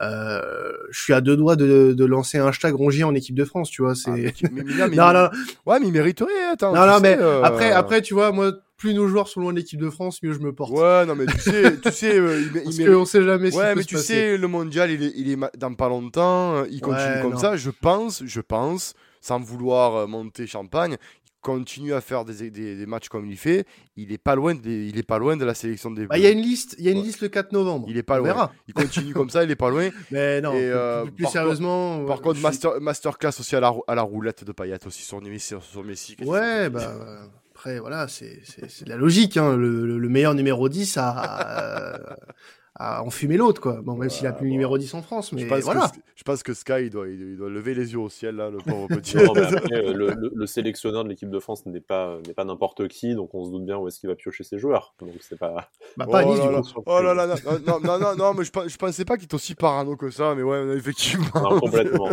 Euh, je suis à deux doigts de, de lancer un hashtag Rongier en équipe de France, tu vois. C'est. Ah, non, *laughs* non, Ouais, mais il mériterait. Attends, non, non, mais euh, après, après, tu vois, moi, plus nos joueurs sont loin de l'équipe de France, mieux je me porte. Ouais, non, mais tu sais, tu sais, euh, il, *laughs* Parce il on sait jamais. Ouais, mais tu sais, le mondial, il est, il est dans pas longtemps. Il continue comme ça. Je pense, je pense, sans vouloir monter champagne, continue à faire des, des, des, matchs comme il fait, il est pas loin de, il est pas loin de la sélection des. Bah, il y a une liste, il y a une liste le 4 novembre. Il est pas loin. Il continue comme ça, il est pas loin. *laughs* Mais non. Et, euh, plus, sérieusement. par contre, master, masterclass aussi à la, à la roulette de Payet aussi sur Messi, sur Messi. Ouais, bah après voilà, c'est c'est de la logique. Hein. Le, le, meilleur numéro 10 a, *laughs* à enfumer l'autre, quoi. Bon, même s'il a plus le numéro 10 en France, mais je pense voilà. Que, je pense que Sky, il doit, il doit lever les yeux au ciel, là, le pauvre *laughs* petit. non, *laughs* après, le, le, sélectionneur de l'équipe de France n'est pas, n'est pas n'importe qui, donc on se doute bien où est-ce qu'il va piocher ses joueurs. Donc c'est pas. *laughs* Bah, pas oh Nice, là du là. coup. Oh là là, non, non, non, non, non, mais je, je pensais pas qu'il était aussi parano que ça, mais ouais, effectivement. Non, complètement.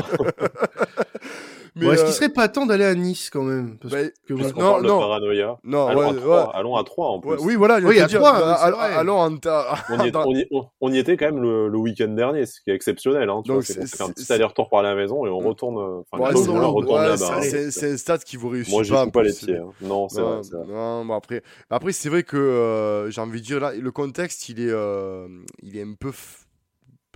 Mais, Bon, Est-ce euh, qu'il serait pas temps d'aller à Nice quand même? Parce bah, que Non, parle non. de paranoïa. non, allons, ouais, à 3, ouais. allons à 3 en plus. Ouais, oui, voilà, Oui, à euh, c'est allons- *laughs* ta- On y, est- on y- on- on y était quand même le, le week-end dernier, ce qui est exceptionnel. Hein, tu Donc, vois, c'est c'est- qu'on fait un c'est- petit aller-retour par la maison et on retourne. euh, c'est- c'est- hein. un stade qui vous réussit Moi, j'y pas. les pieds. hein. Non, c'est vrai. non, après, après c'est vrai que j'ai envie de dire là, le contexte, il est, il est un peu,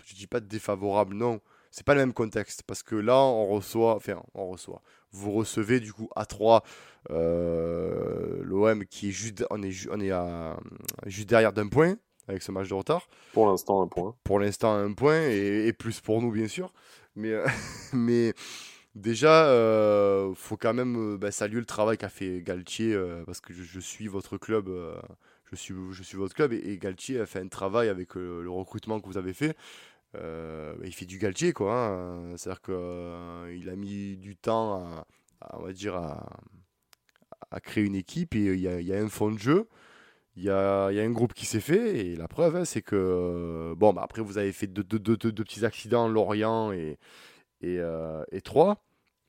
je dis pas défavorable, non, c'est pas le même contexte parce que là, on reçoit, enfin, on reçoit. Vous recevez du coup à 3 l'OM qui est juste, on est, ju- on est à, juste derrière d'un point avec ce match de retard. Pour l'instant, un point. Pour l'instant, un point et, et plus pour nous, bien sûr. Mais, euh, *laughs* mais déjà, euh, faut quand même euh, bah, saluer le travail qu'a fait Galtier euh, parce que je, je suis votre club. je suis, je suis votre club et, et Galtier a fait un travail avec euh, le recrutement que vous avez fait. Euh, bah, il fait du Galtier, quoi. hein. C'est-à-dire qu'il a mis du temps à, on va dire, à, créer une équipe et il y a, il y a un fond de jeu. Il y a, un groupe qui s'est fait et la preuve, hein, c'est que euh, bon, bah, après vous avez fait deux, petits accidents, Lorient et et, euh, et Troyes,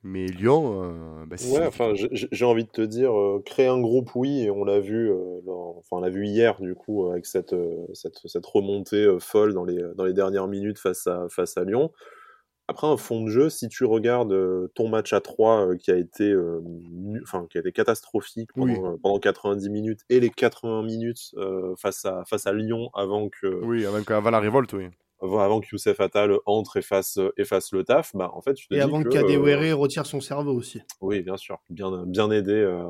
mais Lyon, euh, bah, Ouais, enfin, j'ai envie de te dire, euh, créer un groupe, oui, et on l'a vu, euh, dans- enfin, on l'a vu hier, du coup, avec cette, cette, cette remontée folle dans les, dans les dernières minutes face à, face à Lyon. Après, un fond de jeu, si tu regardes ton match à 3 qui a été, enfin, qui a été catastrophique pendant, Oui. euh, pendant 90 minutes et les 80 minutes face à, face à Lyon avant que, oui, même avant la révolte, oui. Avant, que Youssef Attal entre et fasse, et fasse le taf, bah, en fait, tu te Et dis avant que, Kadewere euh, retire son cerveau aussi. oui, bien sûr, bien, bien aidé. euh,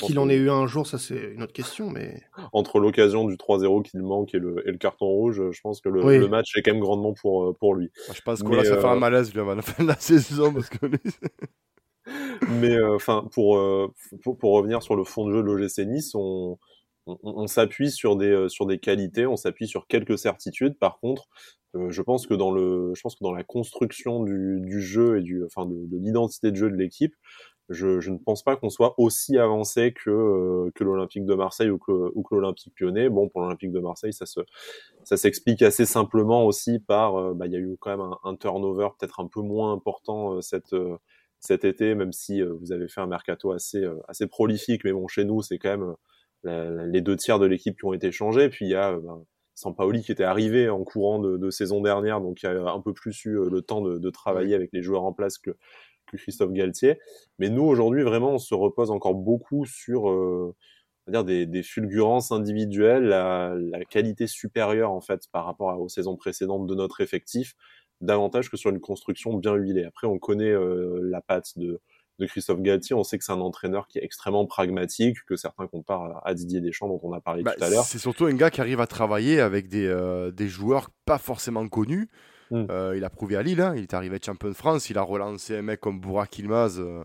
qu'il en ait eu un jour, ça c'est une autre question, mais entre l'occasion du 3-0 qu'il manque et le, et le carton rouge, je pense que le, Oui. le match est quand même grandement pour, euh, pour lui. Je pense qu'on va se faire euh, un malaise lui avant la fin de la *laughs* saison parce que lui- *laughs* Mais euh, enfin, pour, euh, pour, pour revenir sur le fond de jeu de l'OGC Nice, on, on, on s'appuie sur des, euh, sur des qualités, on s'appuie sur quelques certitudes. Par contre, euh, je pense que dans le, je pense que dans la construction du, du jeu et du, enfin de, de l'identité de jeu de l'équipe, je, je ne pense pas qu'on soit aussi avancé que, euh, que l'Olympique de Marseille ou que, ou que l'Olympique lyonnais. Bon, pour l'Olympique de Marseille, ça se, ça s'explique assez simplement aussi par, euh, bah, il y a eu quand même un, turnover peut-être un peu moins important euh, cette, euh, cet été, même si euh, vous avez fait un mercato assez, euh, assez prolifique. Mais bon, chez nous, c'est quand même euh, les deux tiers de l'équipe qui ont été changés. Puis il y a euh, ben, Sampaoli qui était arrivé en courant de, de saison dernière, donc il a un peu plus eu euh, le temps de, de travailler avec les joueurs en place que, que Christophe Galtier. Mais nous, aujourd'hui, vraiment, on se repose encore beaucoup sur euh, on va dire des, des fulgurances individuelles, la, la qualité supérieure en fait par rapport à- aux saisons précédentes de notre effectif, davantage que sur une construction bien huilée. Après, on connaît euh, la patte de, de Christophe Galtier, on sait que c'est un entraîneur qui est extrêmement pragmatique, que certains comparent à, Didier Deschamps dont on a parlé Bah, tout à l'heure. c'est surtout un gars qui arrive à travailler avec des, euh, des joueurs pas forcément connus. Mm. Euh, il a prouvé à Lille, hein, il est arrivé champion de France, il a relancé un mec comme Bourak Ilmaz, euh,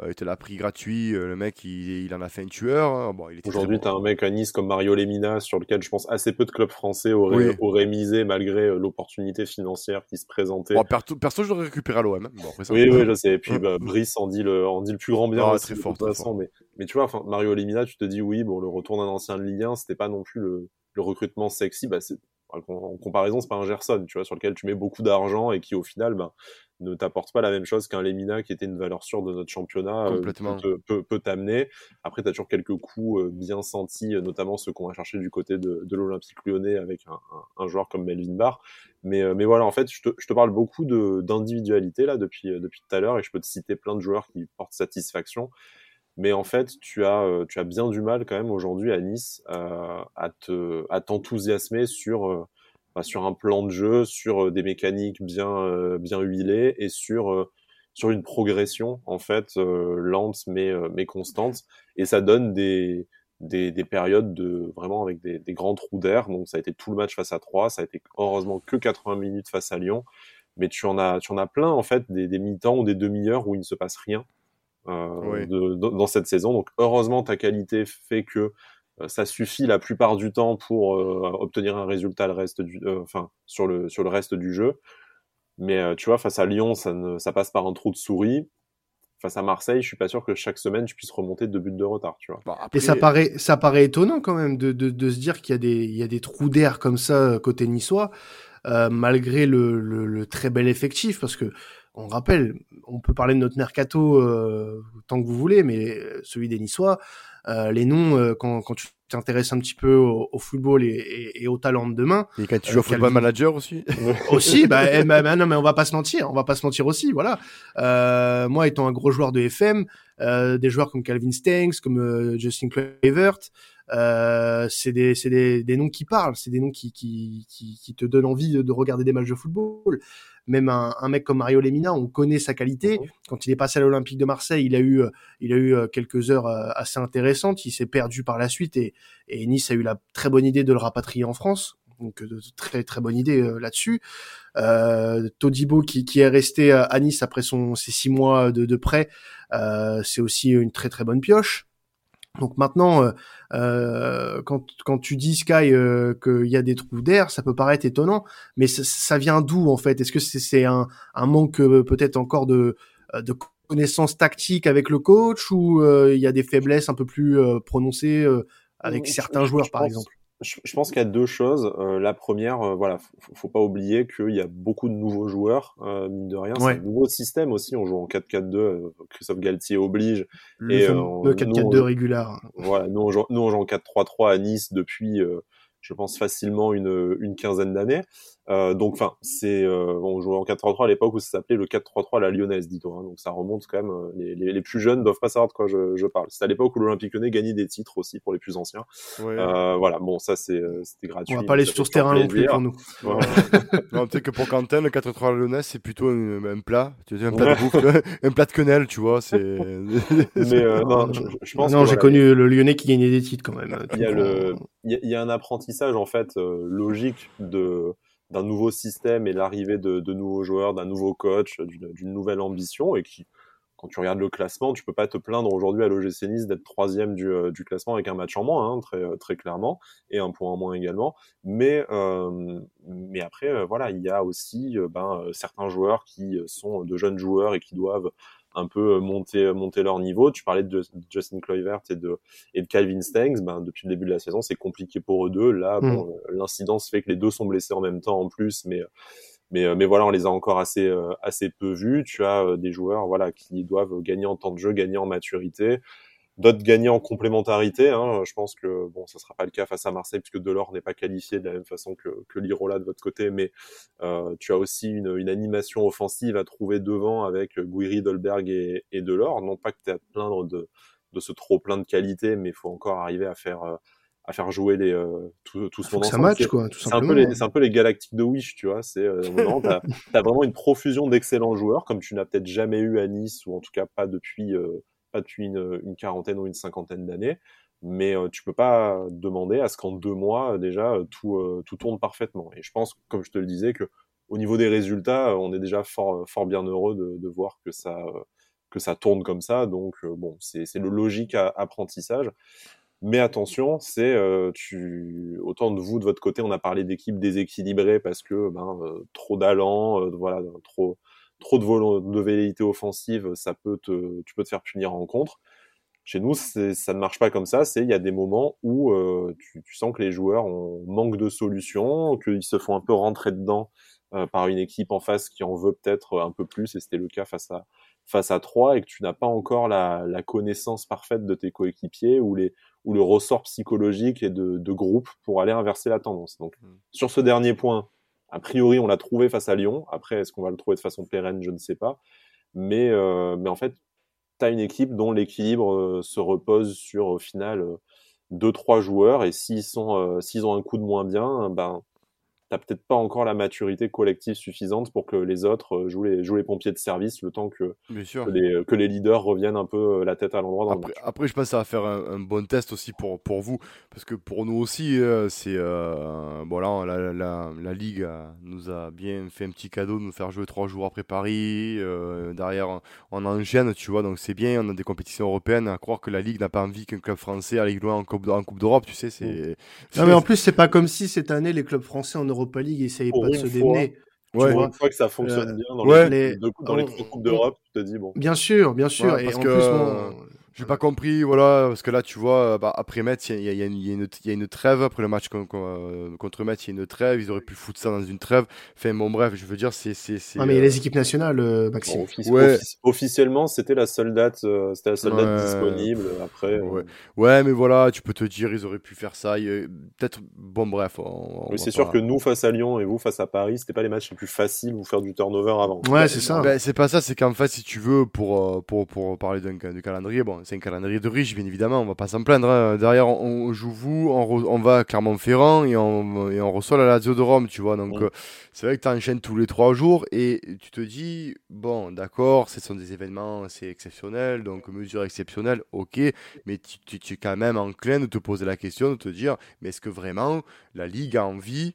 euh, il te l'a pris gratuit, euh, le mec il, il en a fait un tueur. hein. Bon, Aujourd'hui, tu as un mec à Nice comme Mario Lemina, sur lequel je pense assez peu de clubs français auraient, Oui. auraient misé malgré euh, l'opportunité financière qui se présentait. Bon, perso, perso, je l'aurais récupéré à l'OM. hein. Bon, Oui, oui, je sais. Et puis, Mm. bah, Brice en dit le, en dit le plus grand bien Ah, aussi, très de fort, toute façon. Mais, mais tu vois, enfin, Mario Lemina, tu te dis, oui, bon, le retour d'un ancien de Ligue 1, c'était pas non plus le, le recrutement sexy. Bah, en comparaison, c'est pas un Gerson, tu vois, sur lequel tu mets beaucoup d'argent et qui, au final, bah, ne t'apporte pas la même chose qu'un Lemina qui était une valeur sûre de notre championnat, euh, Complètement. peut, t'amener. Après, tu as toujours quelques coups euh, bien sentis, euh, notamment ceux qu'on va chercher du côté de, de l'Olympique lyonnais avec un, un, un joueur comme Melvin Barr. Mais, euh, mais voilà, en fait, je te, je te parle beaucoup de, d'individualité là depuis, depuis tout à l'heure et je peux te citer plein de joueurs qui portent satisfaction. Mais en fait, tu as, euh, tu as bien du mal quand même aujourd'hui à Nice euh, à te, à t'enthousiasmer sur, euh, bah, sur un plan de jeu, sur des mécaniques bien, bien huilées et sur, sur une progression en fait euh, lente mais, euh, mais constante. Et ça donne des, des, des périodes de vraiment avec des, des grands trous d'air. Donc ça a été tout le match face à 3, ça a été heureusement que 80 minutes face à Lyon. Mais tu en as, tu en as plein en fait des, des mi-temps ou des demi-heures où il ne se passe rien Oui. de, de- dans cette saison. Donc heureusement ta qualité fait que ça suffit la plupart du temps pour obtenir un résultat le reste du, enfin sur le sur le reste du jeu. Mais tu vois, face à Lyon, ça, ne, ça passe par un trou de souris face à Marseille, je suis pas sûr que chaque semaine tu puisses remonter deux buts de retard, tu vois. Bah, Et ça paraît, ça paraît étonnant quand même de, de, de se dire qu'il y a des, il y a des trous d'air comme ça euh, côté niçois, euh, malgré le, le, le, très bel effectif, parce que on rappelle, on peut parler de notre mercato euh, tant que vous voulez, mais celui des Niçois, euh, les noms, euh, quand, quand tu t'intéresses un petit peu au, au football et, et, et, au talent de demain. Et quand tu joues au football manager aussi. *laughs* aussi, bah, eh, bah, bah, non, mais on va pas se mentir, on va pas se mentir aussi, voilà. Euh, moi, étant un gros joueur de FM, des joueurs comme Calvin Stanks, comme Justin Kluivert, euh, c'est des, des, des, noms qui parlent, c'est des noms qui, qui, qui, qui, te donnent envie de, de, regarder des matchs de football. Même un, un, mec comme Mario Lemina, on connaît sa qualité. Mhm. Quand il est passé à l'Olympique de Marseille, il a eu, il a eu euh, quelques heures euh, assez intéressantes. Il s'est perdu par la suite et, et, Nice a eu la très bonne idée de le rapatrier en France. Donc de très très bonne idée là-dessus. Euh, Todibo qui, qui, est resté à Nice après son ses six mois de, de prêt, euh, c'est aussi une très très bonne pioche. Donc maintenant, euh, euh, quand, quand tu dis Sky euh, qu'il y a des trous d'air, ça peut paraître étonnant, mais ça, ça vient d'où en fait? Est-ce que c'est un, un, manque peut-être encore de, de connaissances tactiques avec le coach ou il y a des faiblesses un peu plus prononcées avec certains joueurs par exemple? Je, pense qu'il y a deux choses. Euh, la première, euh, voilà, faut, faut pas oublier qu'il y a beaucoup de nouveaux joueurs, euh, mine de rien. C'est un nouveau système aussi. On joue en 4-4-2. Euh, Christophe Galtier oblige. Le, et, le 4-4-2 régulier. Voilà, nous on, joue, nous on joue en 4-3-3 à Nice depuis je pense facilement une, une quinzaine d'années. Euh, donc, enfin, c'est euh, on jouait en 4-3-3 à l'époque où ça s'appelait le 4-3-3 à la lyonnaise, dis-toi. Hein, donc ça remonte quand même. Euh, les, les, les, plus jeunes doivent pas savoir de quoi je, je parle. C'est à l'époque où l'Olympique Lyonnais gagnait des titres aussi pour les plus anciens. Ouais. Euh, voilà, bon, ça c'est euh, c'était gratuit. On va pas aller sur ce terrain non plus pour nous. Ouais. *laughs* non, sais que pour Quentin, le 4-3 à la lyonnaise, c'est plutôt un, un, plat. Tu un plat de bouffe, *laughs* un plat de quenelle, tu vois. C'est. *laughs* Mais non, je, je pense. Non, j'ai voilà, connu le Lyonnais qui gagnait des titres quand même. Il y a le, il y, a un apprentissage en fait logique de d'un nouveau système et l'arrivée de, de, nouveaux joueurs, d'un nouveau coach, d'une nouvelle ambition et qui, quand tu regardes le classement, tu peux pas te plaindre aujourd'hui à l'OGC Nice d'être troisième du, euh, du, classement avec un match en moins, hein, très, très clairement, et un point en moins également. Mais, euh, mais après, euh, voilà, il y a aussi euh, ben, certains joueurs qui sont de jeunes joueurs et qui doivent un peu euh, monter euh, monter leur niveau. Tu parlais de Justin Kluivert et de et de Calvin Stanks. Ben depuis le début de la saison, c'est compliqué pour eux deux. Là, mm. bon, euh, l'incidence fait que les deux sont blessés en même temps en plus, mais mais mais voilà, on les a encore assez assez peu vus. Tu as des joueurs voilà qui doivent gagner en temps de jeu, gagner en maturité d'autres gagner en complémentarité. Hein. Je pense que bon, ça sera pas le cas face à Marseille puisque Delors n'est pas qualifié de la même façon que, que Lirola de votre côté, mais euh, tu as aussi une, une, animation offensive à trouver devant avec Guiri, Dolberg et, et Delors. Non pas que tu es à te plaindre de, de ce trop plein de qualité, mais il faut encore arriver à faire euh, à faire jouer les euh, tout, tout ce monde ensemble. match quoi, tout C'est un peu les c'est un peu les galactiques de Wish, tu vois. C'est euh, t'as as vraiment une profusion d'excellents joueurs comme tu n'as peut-être jamais eu à Nice ou en tout cas pas depuis euh, depuis une, quarantaine ou une cinquantaine d'années, mais euh, tu peux pas demander à ce qu'en deux mois déjà tout, euh, tout tourne parfaitement. Et je pense, comme je te le disais, que au niveau des résultats, on est déjà fort, fort bien heureux de, de voir que ça, que ça tourne comme ça. Donc euh, bon, c'est le logique à, apprentissage. Mais attention, c'est euh, autant de vous de votre côté, on a parlé d'équipes déséquilibrées parce que ben euh, trop d'allant, euh, voilà, trop trop de, de velléité offensive, ça peut te, tu peux te faire punir en contre. Chez nous, ça ne marche pas comme ça. C'est il y a des moments où euh, tu, tu, sens que les joueurs ont manque de solutions, qu'ils se font un peu rentrer dedans euh, par une équipe en face qui en veut peut-être un peu plus. Et c'était le cas face à face à trois et que tu n'as pas encore la, la, connaissance parfaite de tes coéquipiers ou les ou le ressort psychologique et de, de groupe pour aller inverser la tendance. Donc mmh. sur ce dernier point, a priori, on l'a trouvé face à Lyon. Après, est-ce qu'on va le trouver de façon pérenne Je ne sais pas. Mais, euh, en fait, tu as une équipe dont l'équilibre euh, se repose sur, au final, euh, deux, trois joueurs. Et s'ils euh, s'ils ont un coup de moins bien, ben, t'as peut-être pas encore la maturité collective suffisante pour que les autres euh, jouent les, jouent les pompiers de service le temps que, que, les, que les leaders reviennent un peu euh, la tête à l'endroit. Après, après, je pense que ça va faire un, bon test aussi pour, pour vous, parce que pour nous aussi, euh, c'est bon là, la, la, la, Ligue nous a bien fait un petit cadeau de nous faire jouer trois jours après Paris. derrière, on enchaîne, tu vois, donc c'est bien, on a des compétitions européennes. À croire que la Ligue n'a pas envie qu'un club français aille loin en Coupe, en coupe d'Europe, tu sais, c'est. Non, mais en plus, c'est pas comme si cette année les clubs français en Europa League essayaient pas de se démener. Ouais. Tu vois une fois que ça fonctionne euh, bien dans les, les, dans les Coupes d'Europe, tu te dis bon. Bien sûr, bien sûr. et en plus, j'ai pas compris, voilà, parce que là, tu vois, bah, après Metz, il y, y, y, a une trêve. Après le match contre, euh, contre Metz, il y a une trêve. Ils auraient pu foutre ça dans une trêve. Enfin, bon, bref, je veux dire, c'est. Ah, mais il y a les euh, équipes nationales, euh, Maxime. ouais. officiellement, c'était la seule date, c'était la seule date disponible. Après. Ouais. ouais. mais voilà, tu peux te dire, ils auraient pu faire ça. Peut-être, bon, bref. mais c'est sûr que nous, face à Lyon et vous, face à Paris, c'était pas les matchs les plus faciles, vous faire du turnover avant. Ouais, c'est ça. Ben, c'est pas ça, c'est qu'en fait, si tu veux, pour, pour, pour parler d'un calendrier, bon, c'est un calendrier de riche, bien évidemment, on va pas s'en plaindre. Hein. Derrière, on, joue vous, on, on, va à Clermont-Ferrand et on, et on reçoit la Lazio de Rome, tu vois. Donc, euh, c'est vrai que tu enchaînes tous les trois jours et tu te dis, bon, d'accord, ce sont des événements, c'est exceptionnel, donc mesure exceptionnelle, ok, mais tu, tu es quand même enclin de te poser la question, de te dire, mais est-ce que vraiment la Ligue a envie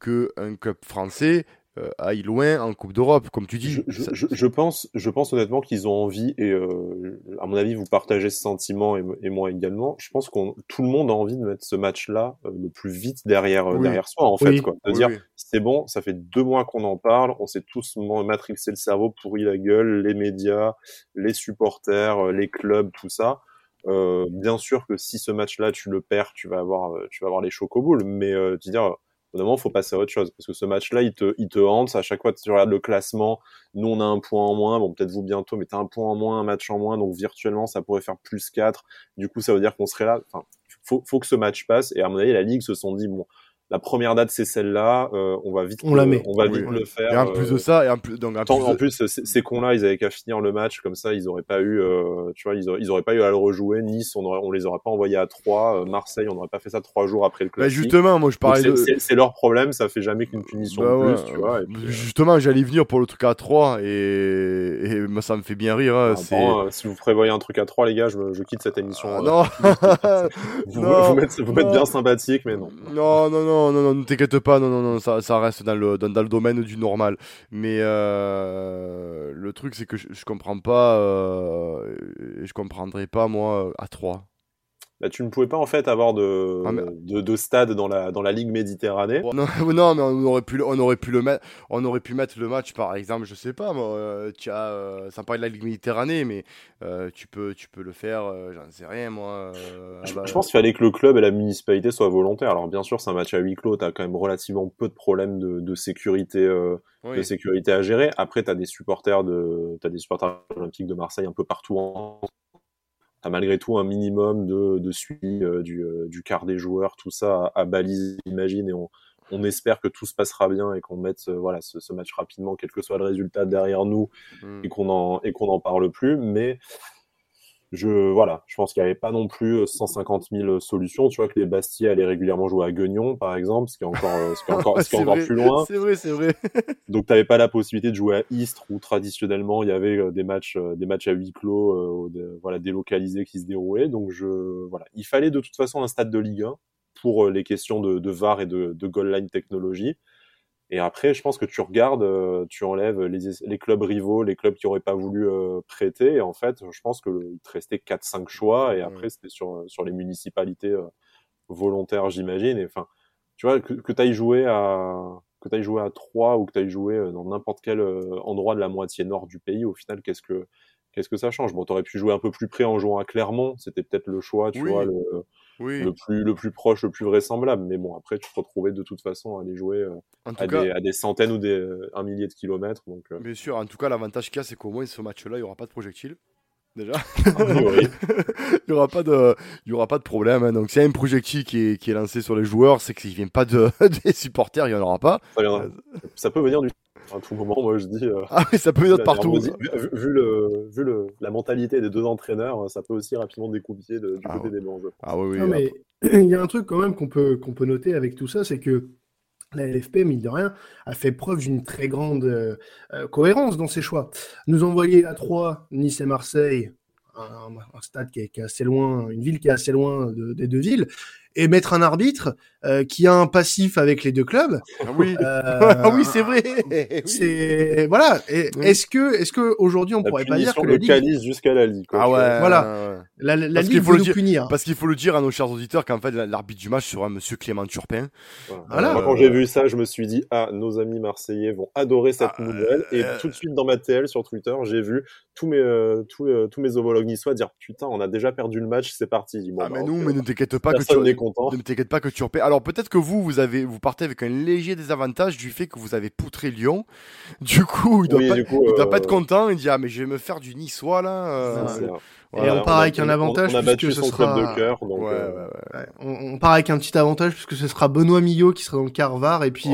qu'un club français euh, aille loin en Coupe d'Europe, comme tu dis. Je, je, je, pense, je pense honnêtement qu'ils ont envie, et euh, à mon avis, vous partagez ce sentiment et, moi également. Je pense qu'on tout le monde a envie de mettre ce match-là euh, le plus vite derrière derrière soi, en fait, quoi. De dire c'est bon, ça fait deux mois qu'on en parle, on s'est tous matrixé le cerveau, pourri la gueule, les médias, les supporters, les clubs, tout ça. bien sûr que si ce match-là tu le perds, tu vas avoir, tu vas avoir les chocoboules, mais tu dire il faut passer à autre chose. Parce que ce match-là, il te, il te hante. À chaque fois tu regardes le classement, nous, on a un point en moins. Bon, peut-être vous bientôt, mais tu as un point en moins, un match en moins. Donc, virtuellement, ça pourrait faire plus 4. Du coup, ça veut dire qu'on serait là. Enfin, faut, faut que ce match passe. Et à mon avis, la Ligue se sont dit, bon, la première date c'est celle-là, euh, on va vite, on, la met. on va vite le faire. Et en plus de euh, ça, et en plus, donc en plus, ces cons-là, ils avaient qu'à finir le match comme ça, ils auraient pas eu, euh, tu vois, ils auraient, ils auraient, pas eu à le rejouer. Nice, on, aurait, on les aurait pas envoyés à 3 Marseille, on n'aurait pas fait ça trois jours après le bah, classique. justement, moi je parlais de... C'est leur problème, ça fait jamais qu'une punition bah plus, tu vois. Justement, j'allais venir pour le truc à 3 et, et moi ça me fait bien rire. Hein, bon, si vous prévoyez un truc à 3 les gars, je, je quitte cette émission. Ah, non. *laughs* *laughs* vous, non. vous, mettez, vous bien sympathique, mais non. Non, non, non, non, non, ne t'inquiète pas, non, non, non, ça, ça reste dans le, dans, le domaine du normal. Mais euh, le truc, c'est que je, comprends pas, euh, je comprendrai pas, moi, à 3. Bah, tu ne pouvais pas en fait avoir de, ah, de, de, stade dans la, dans la Ligue Méditerranée. Non, *laughs* non, mais on aurait, pu, on, aurait pu le mettre, on aurait pu mettre le match par exemple, je sais pas, moi, euh, tu as, euh, de la Ligue Méditerranée, mais euh, tu, peux, tu peux le faire, euh, j'en sais rien moi. Je, je, pense qu'il fallait que le club et la municipalité soient volontaires. Alors bien sûr, c'est un match à huis clos, tu as quand même relativement peu de problèmes de, de sécurité. de sécurité à gérer. Après, tu as des supporters de, as des supporters olympiques de Marseille un peu partout en t'as malgré tout un minimum de, de suivi euh, du, euh, du quart des joueurs, tout ça à, à baliser, j'imagine, et on, on espère que tout se passera bien et qu'on mette euh, voilà ce, ce, match rapidement, quel que soit le résultat derrière nous, mmh. et qu'on en et qu'on en parle plus. Mais je voilà, je pense qu'il n'y avait pas non plus 150 euh, 000 solutions. Tu vois que les Bastilles allaient régulièrement jouer à Guignon, par exemple, ce qui est encore, euh, ce qui est encore, *laughs* ce qui est encore plus loin. C'est vrai, c'est vrai. *laughs* Donc tu n'avais pas la possibilité de jouer à Istres où traditionnellement il y avait euh, des matchs, des matchs à huis clos, de, voilà, délocalisés qui se déroulaient. Donc je voilà, il fallait de toute façon un stade de Ligue 1 pour les questions de, de VAR et de, de goal line technologie. Et après, je pense que tu regardes, euh, tu enlèves les, les, clubs rivaux, les clubs qui auraient pas voulu euh, prêter. Et en fait, je pense qu'il te restait 4-5 choix. Et après, c'était sur, sur les municipalités euh, volontaires, j'imagine. Et enfin, tu vois, que, que tu ailles jouer à que tu ailles jouer à 3 ou que tu ailles jouer dans n'importe quel endroit de la moitié nord du pays, au final, qu'est-ce que qu'est-ce que ça change? Bon, t'aurais pu jouer un peu plus près en jouant à Clermont, c'était peut-être le choix, tu vois, le, le, plus, le plus proche, le plus vraisemblable. Mais bon, après, tu te retrouvais de toute façon à aller jouer euh, à, des, à, des, centaines ou des, euh, un millier de kilomètres. Donc, euh. Bien sûr, en tout cas, l'avantage qu'il y a, c'est qu'au moins, ce match-là, il n'y aura pas de projectiles. Déjà, *laughs* il n'y aura pas de, il y aura pas de problème. Hein. Donc, s'il y a un projectile qui est, qui est lancé sur les joueurs, c'est qu'il ne vient pas de, *laughs* des supporters, il n'y en aura pas. Ça, ça peut venir du à tout moment, moi je dis. Euh, ah oui, ça peut venir partout. vu, le, vu le, la mentalité des deux entraîneurs, ça peut aussi rapidement découpiller du côté des Blancs. Ah oui, oui. Non, mais *clears throat* il y a un truc quand même qu'on peut, qu'on peut noter avec tout ça, c'est que la LFP, mine de rien, a fait preuve d'une très grande cohérence dans ses choix. Nous envoyer à 3 Nice et Marseille, un, stade qui est, assez loin, une ville qui est assez loin des deux villes, et mettre un arbitre euh, qui a un passif avec les deux clubs. Ah oui, euh, *laughs* ah oui c'est vrai. *laughs* C'est voilà. Est-ce que est-ce que aujourd'hui on pourrait pas dire que la ligue jusqu'à la ligue Ah ouais. Voilà. La, la ligue faut le dire, punir. Parce qu'il faut le dire à nos chers auditeurs qu'en fait l'arbitre du match sera Monsieur Clément Turpin. Voilà. Moi, quand j'ai vu ça, je me suis dit ah nos amis marseillais vont adorer cette ah, nouvelle et euh, tout de suite dans ma TL sur Twitter j'ai vu tous mes tous, tous mes homologues niçois dire putain on a déjà perdu le match c'est parti. ah mais nous mais ne t'inquiète pas que tu ne t'inquiète pas que tu repais. Alors peut-être que vous, vous avez, vous partez avec un léger désavantage du fait que vous avez poutré Lyon. *laughs* Du coup, il doit, pas, doit pas être euh, content. Il dit ah mais je vais me faire du niçois là. Euh. et on part avec un avantage puisque ce sera. De cœur, donc euh, on, part avec un petit avantage puisque ce sera Benoît Millot qui sera dans le Carvar et puis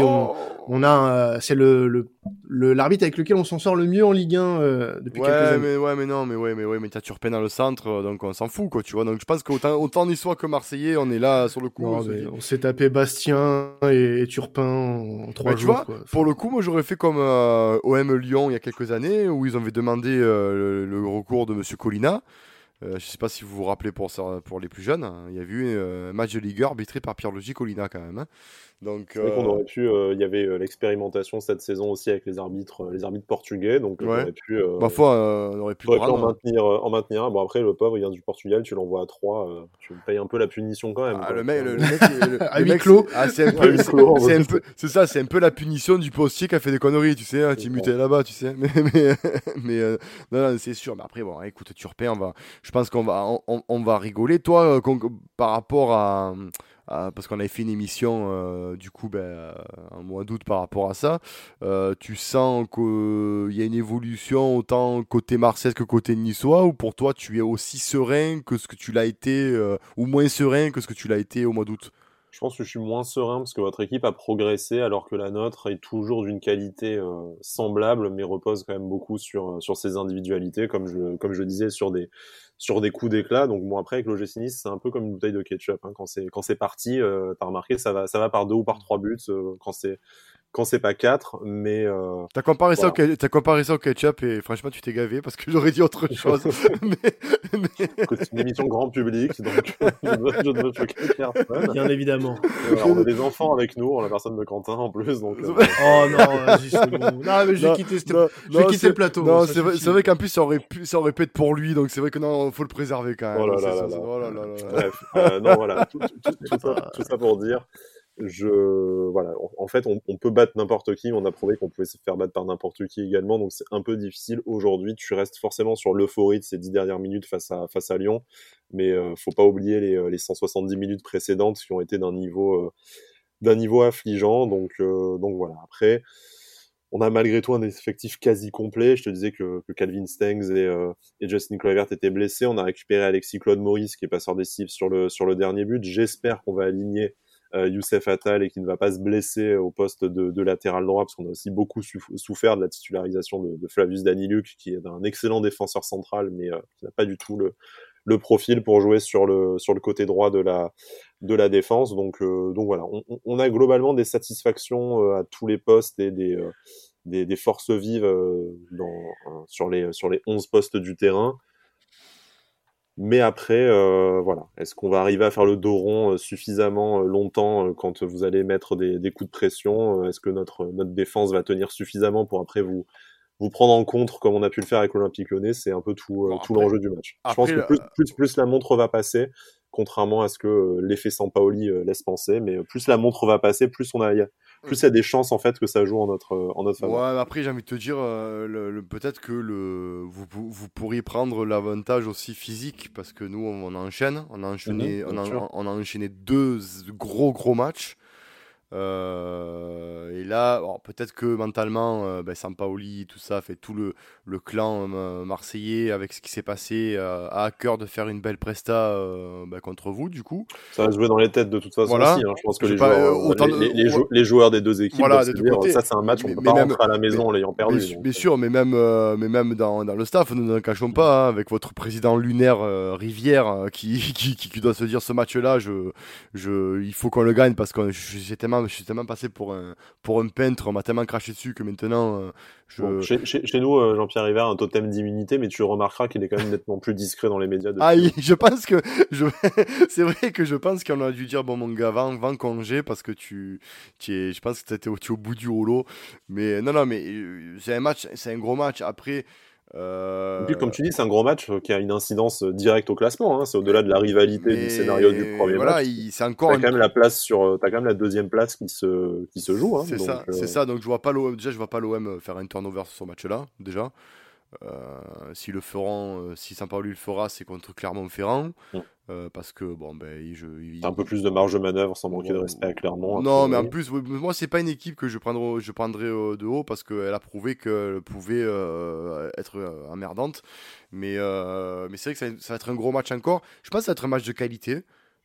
on, a c'est le, le l'arbitre avec lequel on s'en sort le mieux en Ligue 1 euh, depuis quelques années. Mais, ouais, mais non, mais ouais, mais ouais, mais t'as Turpin dans le centre, euh, donc on s'en fout, quoi, tu vois. Donc je pense qu'autant autant niçois que marseillais, on est là sur le coup. on s'est tapé Bastien et, Turpin en trois jours. Tu vois, pour le coup, moi j'aurais fait comme euh, OM Lyon il y a quelques années, où ils avaient demandé le, recours de Monsieur Colina. je ne sais pas si vous vous rappelez pour, ça, pour les plus jeunes, hein. il y a eu un match de Ligue arbitré par Pierre-Logic Colina quand même. Hein. Donc, euh... aurait pu. Euh, il y avait euh, l'expérimentation cette saison aussi avec les arbitres, euh, les arbitres portugais. Donc, on aurait pu. Ma foi, on aurait pu. en, maintenir, en maintenir un. Bon, après, le pauvre, il vient du Portugal, tu l'envoies à 3. tu payes un peu la punition quand même. Ah, le *laughs* mec, le, mec, à huis clos. Ah, c'est un peu. c'est ça, c'est un peu la punition du postier qui a fait des conneries, tu sais. Hein, tu mutais là-bas, tu sais. *laughs* Mais, mais, mais non, non c'est sûr. Mais après, bon, écoute, Turpin, on va. Je pense qu'on va, on, on, va rigoler. Toi, par rapport à ah, parce qu'on avait fait une émission euh, du coup ben, euh, un mois d'août par rapport à ça. Euh, tu sens qu'il y a une évolution autant côté Marseille que côté niçois ou pour toi tu es aussi serein que ce que tu l'as été ou moins serein que ce que tu l'as été au mois d'août? Je pense que je suis moins serein parce que votre équipe a progressé alors que la nôtre est toujours d'une qualité semblable mais repose quand même beaucoup sur, sur ses individualités comme je, comme je disais sur des, sur des coups d'éclat. Donc bon après avec l'OGC Nice, c'est un peu comme une bouteille de ketchup. Hein. Quand c'est quand c'est parti, euh, t'as remarqué ça va ça va par deux ou par trois buts. Euh, quand c'est quand c'est pas 4, mais. Euh, t'as comparé, ça au, as comparé ça au ketchup et franchement, tu t'es gavé parce que *laughs* j'aurais dit autre chose. *laughs* mais, C'est une émission grand public, donc *laughs* je ne veux choquer personne. Bien évidemment. on a des enfants avec nous, on a personne de Quentin en plus. Donc, euh, Oh non, non mais j'ai quitté, quitté le plateau. Non, c'est vrai, vrai qu'en plus, ça aurait, pu, ça aurait pu être pour lui, donc c'est vrai que non, faut le préserver quand même. Là là, là, là, là, Bref, non, voilà, tout, tout, ça, tout ça pour dire je voilà en, fait on, peut battre n'importe qui on a prouvé qu'on pouvait se faire battre par n'importe qui également donc c'est un peu difficile aujourd'hui tu restes forcément sur l'euphorie de ces dix dernières minutes face à face à Lyon mais euh, faut pas oublier les, euh, les 170 minutes précédentes qui ont été d'un niveau euh, d'un niveau affligeant donc donc voilà après on a malgré tout un effectif quasi complet. Je te disais que, que Calvin Stengs et, et Justin Kluivert étaient blessés. On a récupéré Alexis Claude Maurice, qui est passeur cibles sur le, sur le dernier but. J'espère qu'on va aligner euh, Youssef Attal et qui ne va pas se blesser au poste de, latéral droit, parce qu'on a aussi beaucoup souffert de la titularisation de, Flavius Daniluk, qui est un excellent défenseur central, mais euh, qui n'a pas du tout le, profil pour jouer sur le sur le côté droit de la de la défense. Donc euh, donc voilà, on, a globalement des satisfactions euh, à tous les postes et des des, des, forces vives dans, sur les sur les 11 postes du terrain. Mais après, euh, voilà, est-ce qu'on va arriver à faire le dos rond euh, suffisamment euh, longtemps quand vous allez mettre des, des coups de pression Est-ce que notre, notre défense va tenir suffisamment pour après vous, vous prendre en compte comme on a pu le faire avec l'Olympique Lyonnais? C'est un peu tout, tout l'enjeu du match. Je pense que plus, plus, plus, la montre va passer, contrairement à ce que l'effet Sampaoli laisse penser, mais plus la montre va passer, plus on a, plus il y a des chances en fait que ça joue en notre en notre faveur. Ouais, après j'ai envie de te dire euh, peut-être que le vous, vous pourriez prendre l'avantage aussi physique parce que nous on, enchaîne, on a enchaîné mhm, on, on, a enchaîné deux gros gros matchs. Euh, et là, peut-être que mentalement, euh, ben, Sampaoli, tout ça, fait tout le, le clan euh, marseillais avec ce qui s'est passé, euh, a à cœur de faire une belle presta ben, contre vous, du coup. Ça va se jouer dans les têtes de toute façon aussi. Hein. Je pense que les, joueurs, les, joueurs, des deux équipes, voilà, ça c'est un match, on peut pas rentrer à la maison en l'ayant perdu. Bien, sûr, mais même, mais même dans, dans le staff, nous ne cachons pas, hein, avec votre président lunaire Rivière *laughs* qui, qui, qui, doit se dire ce match-là, je, je, il faut qu'on le gagne parce que j'ai tellement tellement, je suis tellement passé pour un, pour un peintre, on m'a tellement craché dessus que maintenant. Euh, je... chez, nous, euh, Jean-Pierre River a un totem d'immunité, mais tu remarqueras qu'il est quand même nettement plus discret dans les médias. Ah, je pense que. Je... *laughs* c'est vrai que je pense qu'on a dû dire bon, mon gars, va, en congé parce que tu, tu es, je pense que tu au, au bout du rouleau. Mais non, non, mais c'est un match, c'est un gros match. Après. Euh... puis, comme tu dis, c'est un gros match qui a une incidence directe au classement. Hein. C'est au-delà de la rivalité du scénario du premier voilà, match. C'est encore. T'as quand même la place sur. As quand même la deuxième place qui se qui se joue. Hein, c'est ça. C'est euh, ça. Donc je vois pas l'OM. Déjà, je vois pas l'OM faire un turnover sur ce match-là. Déjà. Euh, si le feront, euh, si Saint-Pauli le fera, c'est contre Clermont-Ferrand. Mm. Euh, parce que bon ben je, un peu plus de marge de manœuvre sans manquer de respect à Clermont. Non, mais en plus moi c'est pas une équipe que je prendrai je prendrai de haut parce qu'elle a prouvé qu'elle pouvait être emmerdante. Mais mais c'est vrai que ça, ça, va être un gros match encore. Je pense que ça va être un match de qualité.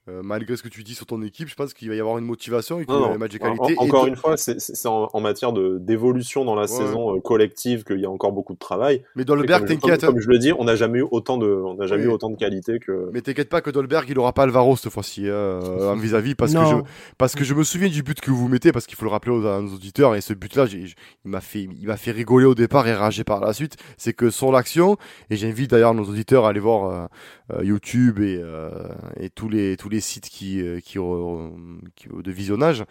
Euh, malgré ce que tu dis sur ton équipe, je pense qu'il va y avoir une motivation et qu'il y a match de qualité. encore une fois, c'est en, en, matière d'évolution dans la saison euh, collective qu'il y a encore beaucoup de travail. Mais Dolberg, t'inquiète. Comme, je le dis, on n'a jamais eu autant de, on n'a jamais eu autant de qualité que. Mais t'inquiète pas que Dolberg, il aura pas Alvaro cette fois-ci euh, en vis-à-vis parce que je, parce que je me souviens du but que vous mettez parce qu'il faut le rappeler aux, aux auditeurs et ce but-là, il m'a fait, il m'a fait rigoler au départ et rager par la suite. C'est que sur l'action et j'invite d'ailleurs nos auditeurs à aller voir YouTube et, et tous les tous les sites qui, euh, qui, qui de visionnage.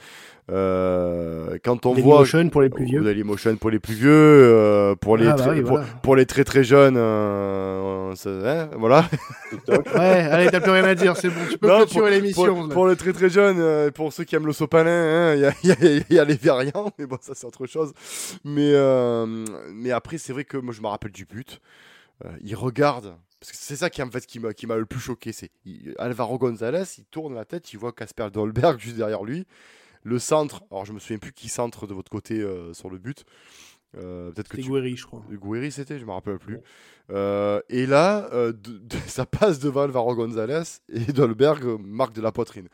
Euh, quand on voit pour les plus vieux, Dailymotion pour les plus vieux, euh, pour les ah, bah pour, les très très jeunes, hein, voilà. *laughs* ouais, allez, t'as plus rien à dire, c'est bon, tu peux clôturer l'émission. Pour, les très très jeunes, pour ceux qui aiment le sopalin, il hein, y, a, *laughs* y, a les variants, mais bon, ça c'est autre chose. Mais mais après, c'est vrai que moi je me rappelle du but. il regarde parce que c'est ça qui, en fait, qui m'a, qui m'a le plus choqué. C'est Alvaro Gonzalez, il tourne la tête, il voit Casper Dolberg juste derrière lui. Le centre, alors je me souviens plus qui centre de votre côté euh, sur le but. Euh, peut-être que tu... je crois. Gouiri, c'était, je me rappelle plus. Euh, et là, *laughs* ça passe devant Alvaro Gonzalez et Dolberg marque de la poitrine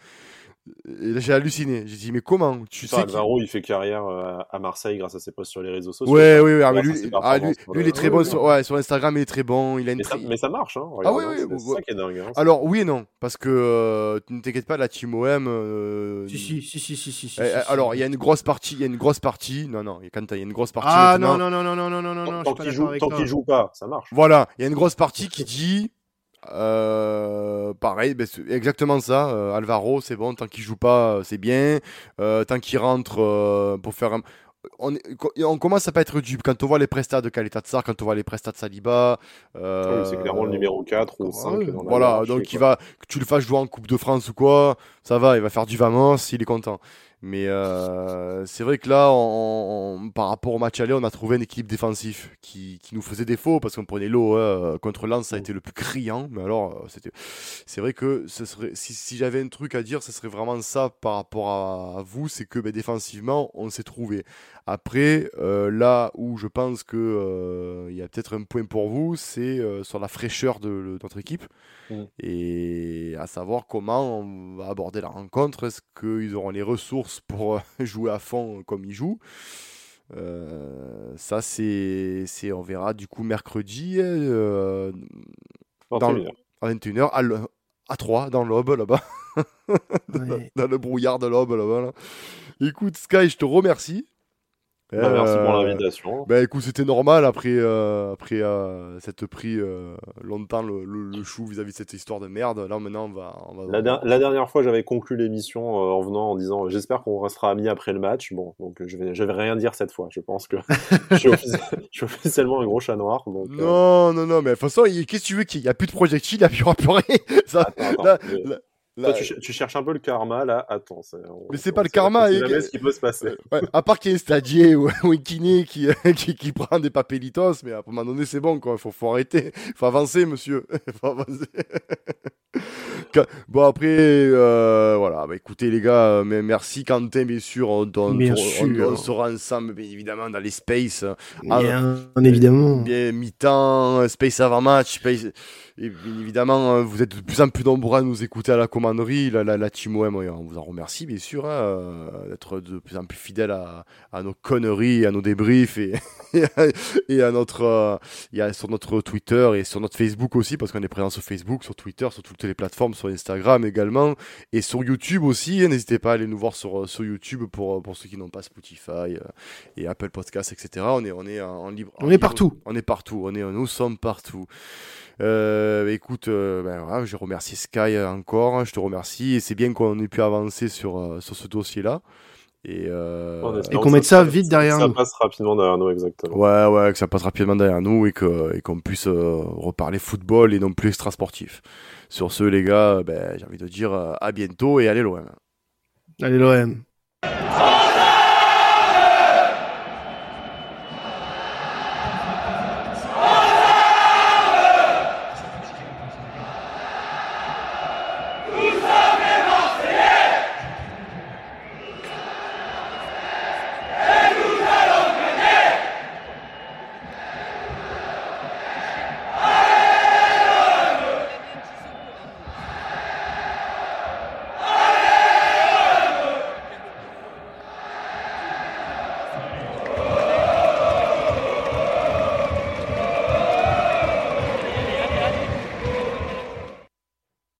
j'ai halluciné. J'ai dit, mais comment Tu sais Alvaro, il fait carrière euh, à Marseille grâce à ses posts sur les réseaux sociaux. Ouais, oui, oui. Ah, lui, ah, lui, il est très bon. Sur, ouais, sur Instagram, il est très bon. Il a une mais, ça, marche. Hein, ah oui, oui. C'est ça qui est dingue. Hein, Alors, oui et non. Parce que euh, ne t'inquiète pas, la team OM. Euh, si, si, si, si, si, si, eh, Alors, il y a une grosse partie. Il y a une grosse partie. Non, non. Quand il y a une grosse partie. Ah non, non, non, non, non, non, non, non. Tant qu'il joue, tant qu'il joue pas, ça marche. Voilà. Il y a une grosse partie qui *laughs* dit euh, pareil, ben, exactement ça. Euh, Alvaro, c'est bon, tant qu'il joue pas, euh, c'est bien. tant qu'il rentre pour faire un... On, on, commence à pas être dupe quand on voit les prestats de Tsar, quand on voit les prestats de Saliba. c'est clairement le numéro 4 ou 5. voilà, donc il va, que tu le fasses jouer en Coupe de France ou quoi, ça va, il va faire du Vamos, il est content. Mais euh, c'est vrai que là, par rapport au match aller, on a trouvé un équilibre défensif qui, qui nous faisait défaut parce qu'on prenait l'eau hein, contre Lens, ça a été le plus criant. Mais alors, euh, c'était, c'est vrai que ce serait, si, si j'avais un truc à dire, ce serait vraiment ça par rapport à, vous, c'est que ben, défensivement, on s'est trouvé. Après, euh, là où je pense que il y a peut-être un point pour vous, c'est sur la fraîcheur de, notre équipe mm. et à savoir comment on va aborder la rencontre. Est-ce qu'ils auront les ressources pour euh, *laughs* jouer à fond comme il joue. Euh, ça, c'est, on verra du coup mercredi euh, dans, à 21h à, à 3 dans l'aube là-bas. *laughs* dans, le brouillard de l'aube là-bas. Écoute, Sky, je te remercie. Bah, merci pour euh, l'invitation. Bah écoute, c'était normal après, euh, après euh, s'être pris longtemps le, chou vis-à-vis de cette histoire de merde. Là maintenant, on va. On va... La, dernière fois, j'avais conclu l'émission en venant en disant J'espère qu'on restera amis après le match. Bon, donc je vais, je vais rien dire cette fois. Je pense que *laughs* je, suis officiellement un gros chat noir. Donc, non, non, non, mais de toute façon, qu'est-ce que tu veux qu'il n'y a plus de projectiles, il n'y aura plus rien. *laughs* Ça, toi, tu, cherches un peu le karma, là. Attends. mais c'est pas le karma. C'est jamais ce qui peut se passer. à part qu'il y ait Stadier ou, *laughs* ou kiné qui, qui, qui, prend des papélitos, mais à un moment donné, c'est bon, quoi. Faut, faut arrêter. Faut avancer, monsieur. *laughs* faut avancer. *laughs* bon, après, euh, voilà. Bah, écoutez, les gars, mais merci, Quentin, bien sûr. On, on, sera ensemble, bien évidemment, dans les spaces. Bien, évidemment. Bien, mi-temps, space avant match, space. Et bien évidemment, vous êtes de plus en plus nombreux à nous écouter à la commanderie. La, la, la team OM, on vous en remercie, bien sûr, hein, euh, d'être de plus en plus fidèles à, à, nos conneries, à nos débriefs et, *laughs* et à notre, euh, sur notre Twitter et sur notre Facebook aussi, parce qu'on est présent sur Facebook, sur Twitter, sur toutes les plateformes, sur Instagram également et sur YouTube aussi. Hein. N'hésitez pas à aller nous voir sur, sur YouTube pour, pour ceux qui n'ont pas Spotify et Apple Podcasts, etc. On est, on est en, libre. On est partout. On est partout. On est, nous sommes partout. Euh, écoute, euh, ben, je remercie Sky encore, hein, je te remercie, et c'est bien qu'on ait pu avancer sur, euh, sur ce dossier-là. Et, euh, et qu'on mette ça, vite derrière nous. Ça passe rapidement derrière nous, exactement. Ouais, ouais, que ça passe rapidement derrière nous et qu'on et qu'on puisse reparler football et non plus extra sportif. Sur ce, les gars, ben, j'ai envie de dire à bientôt et allez l'OM. Allez l'OM.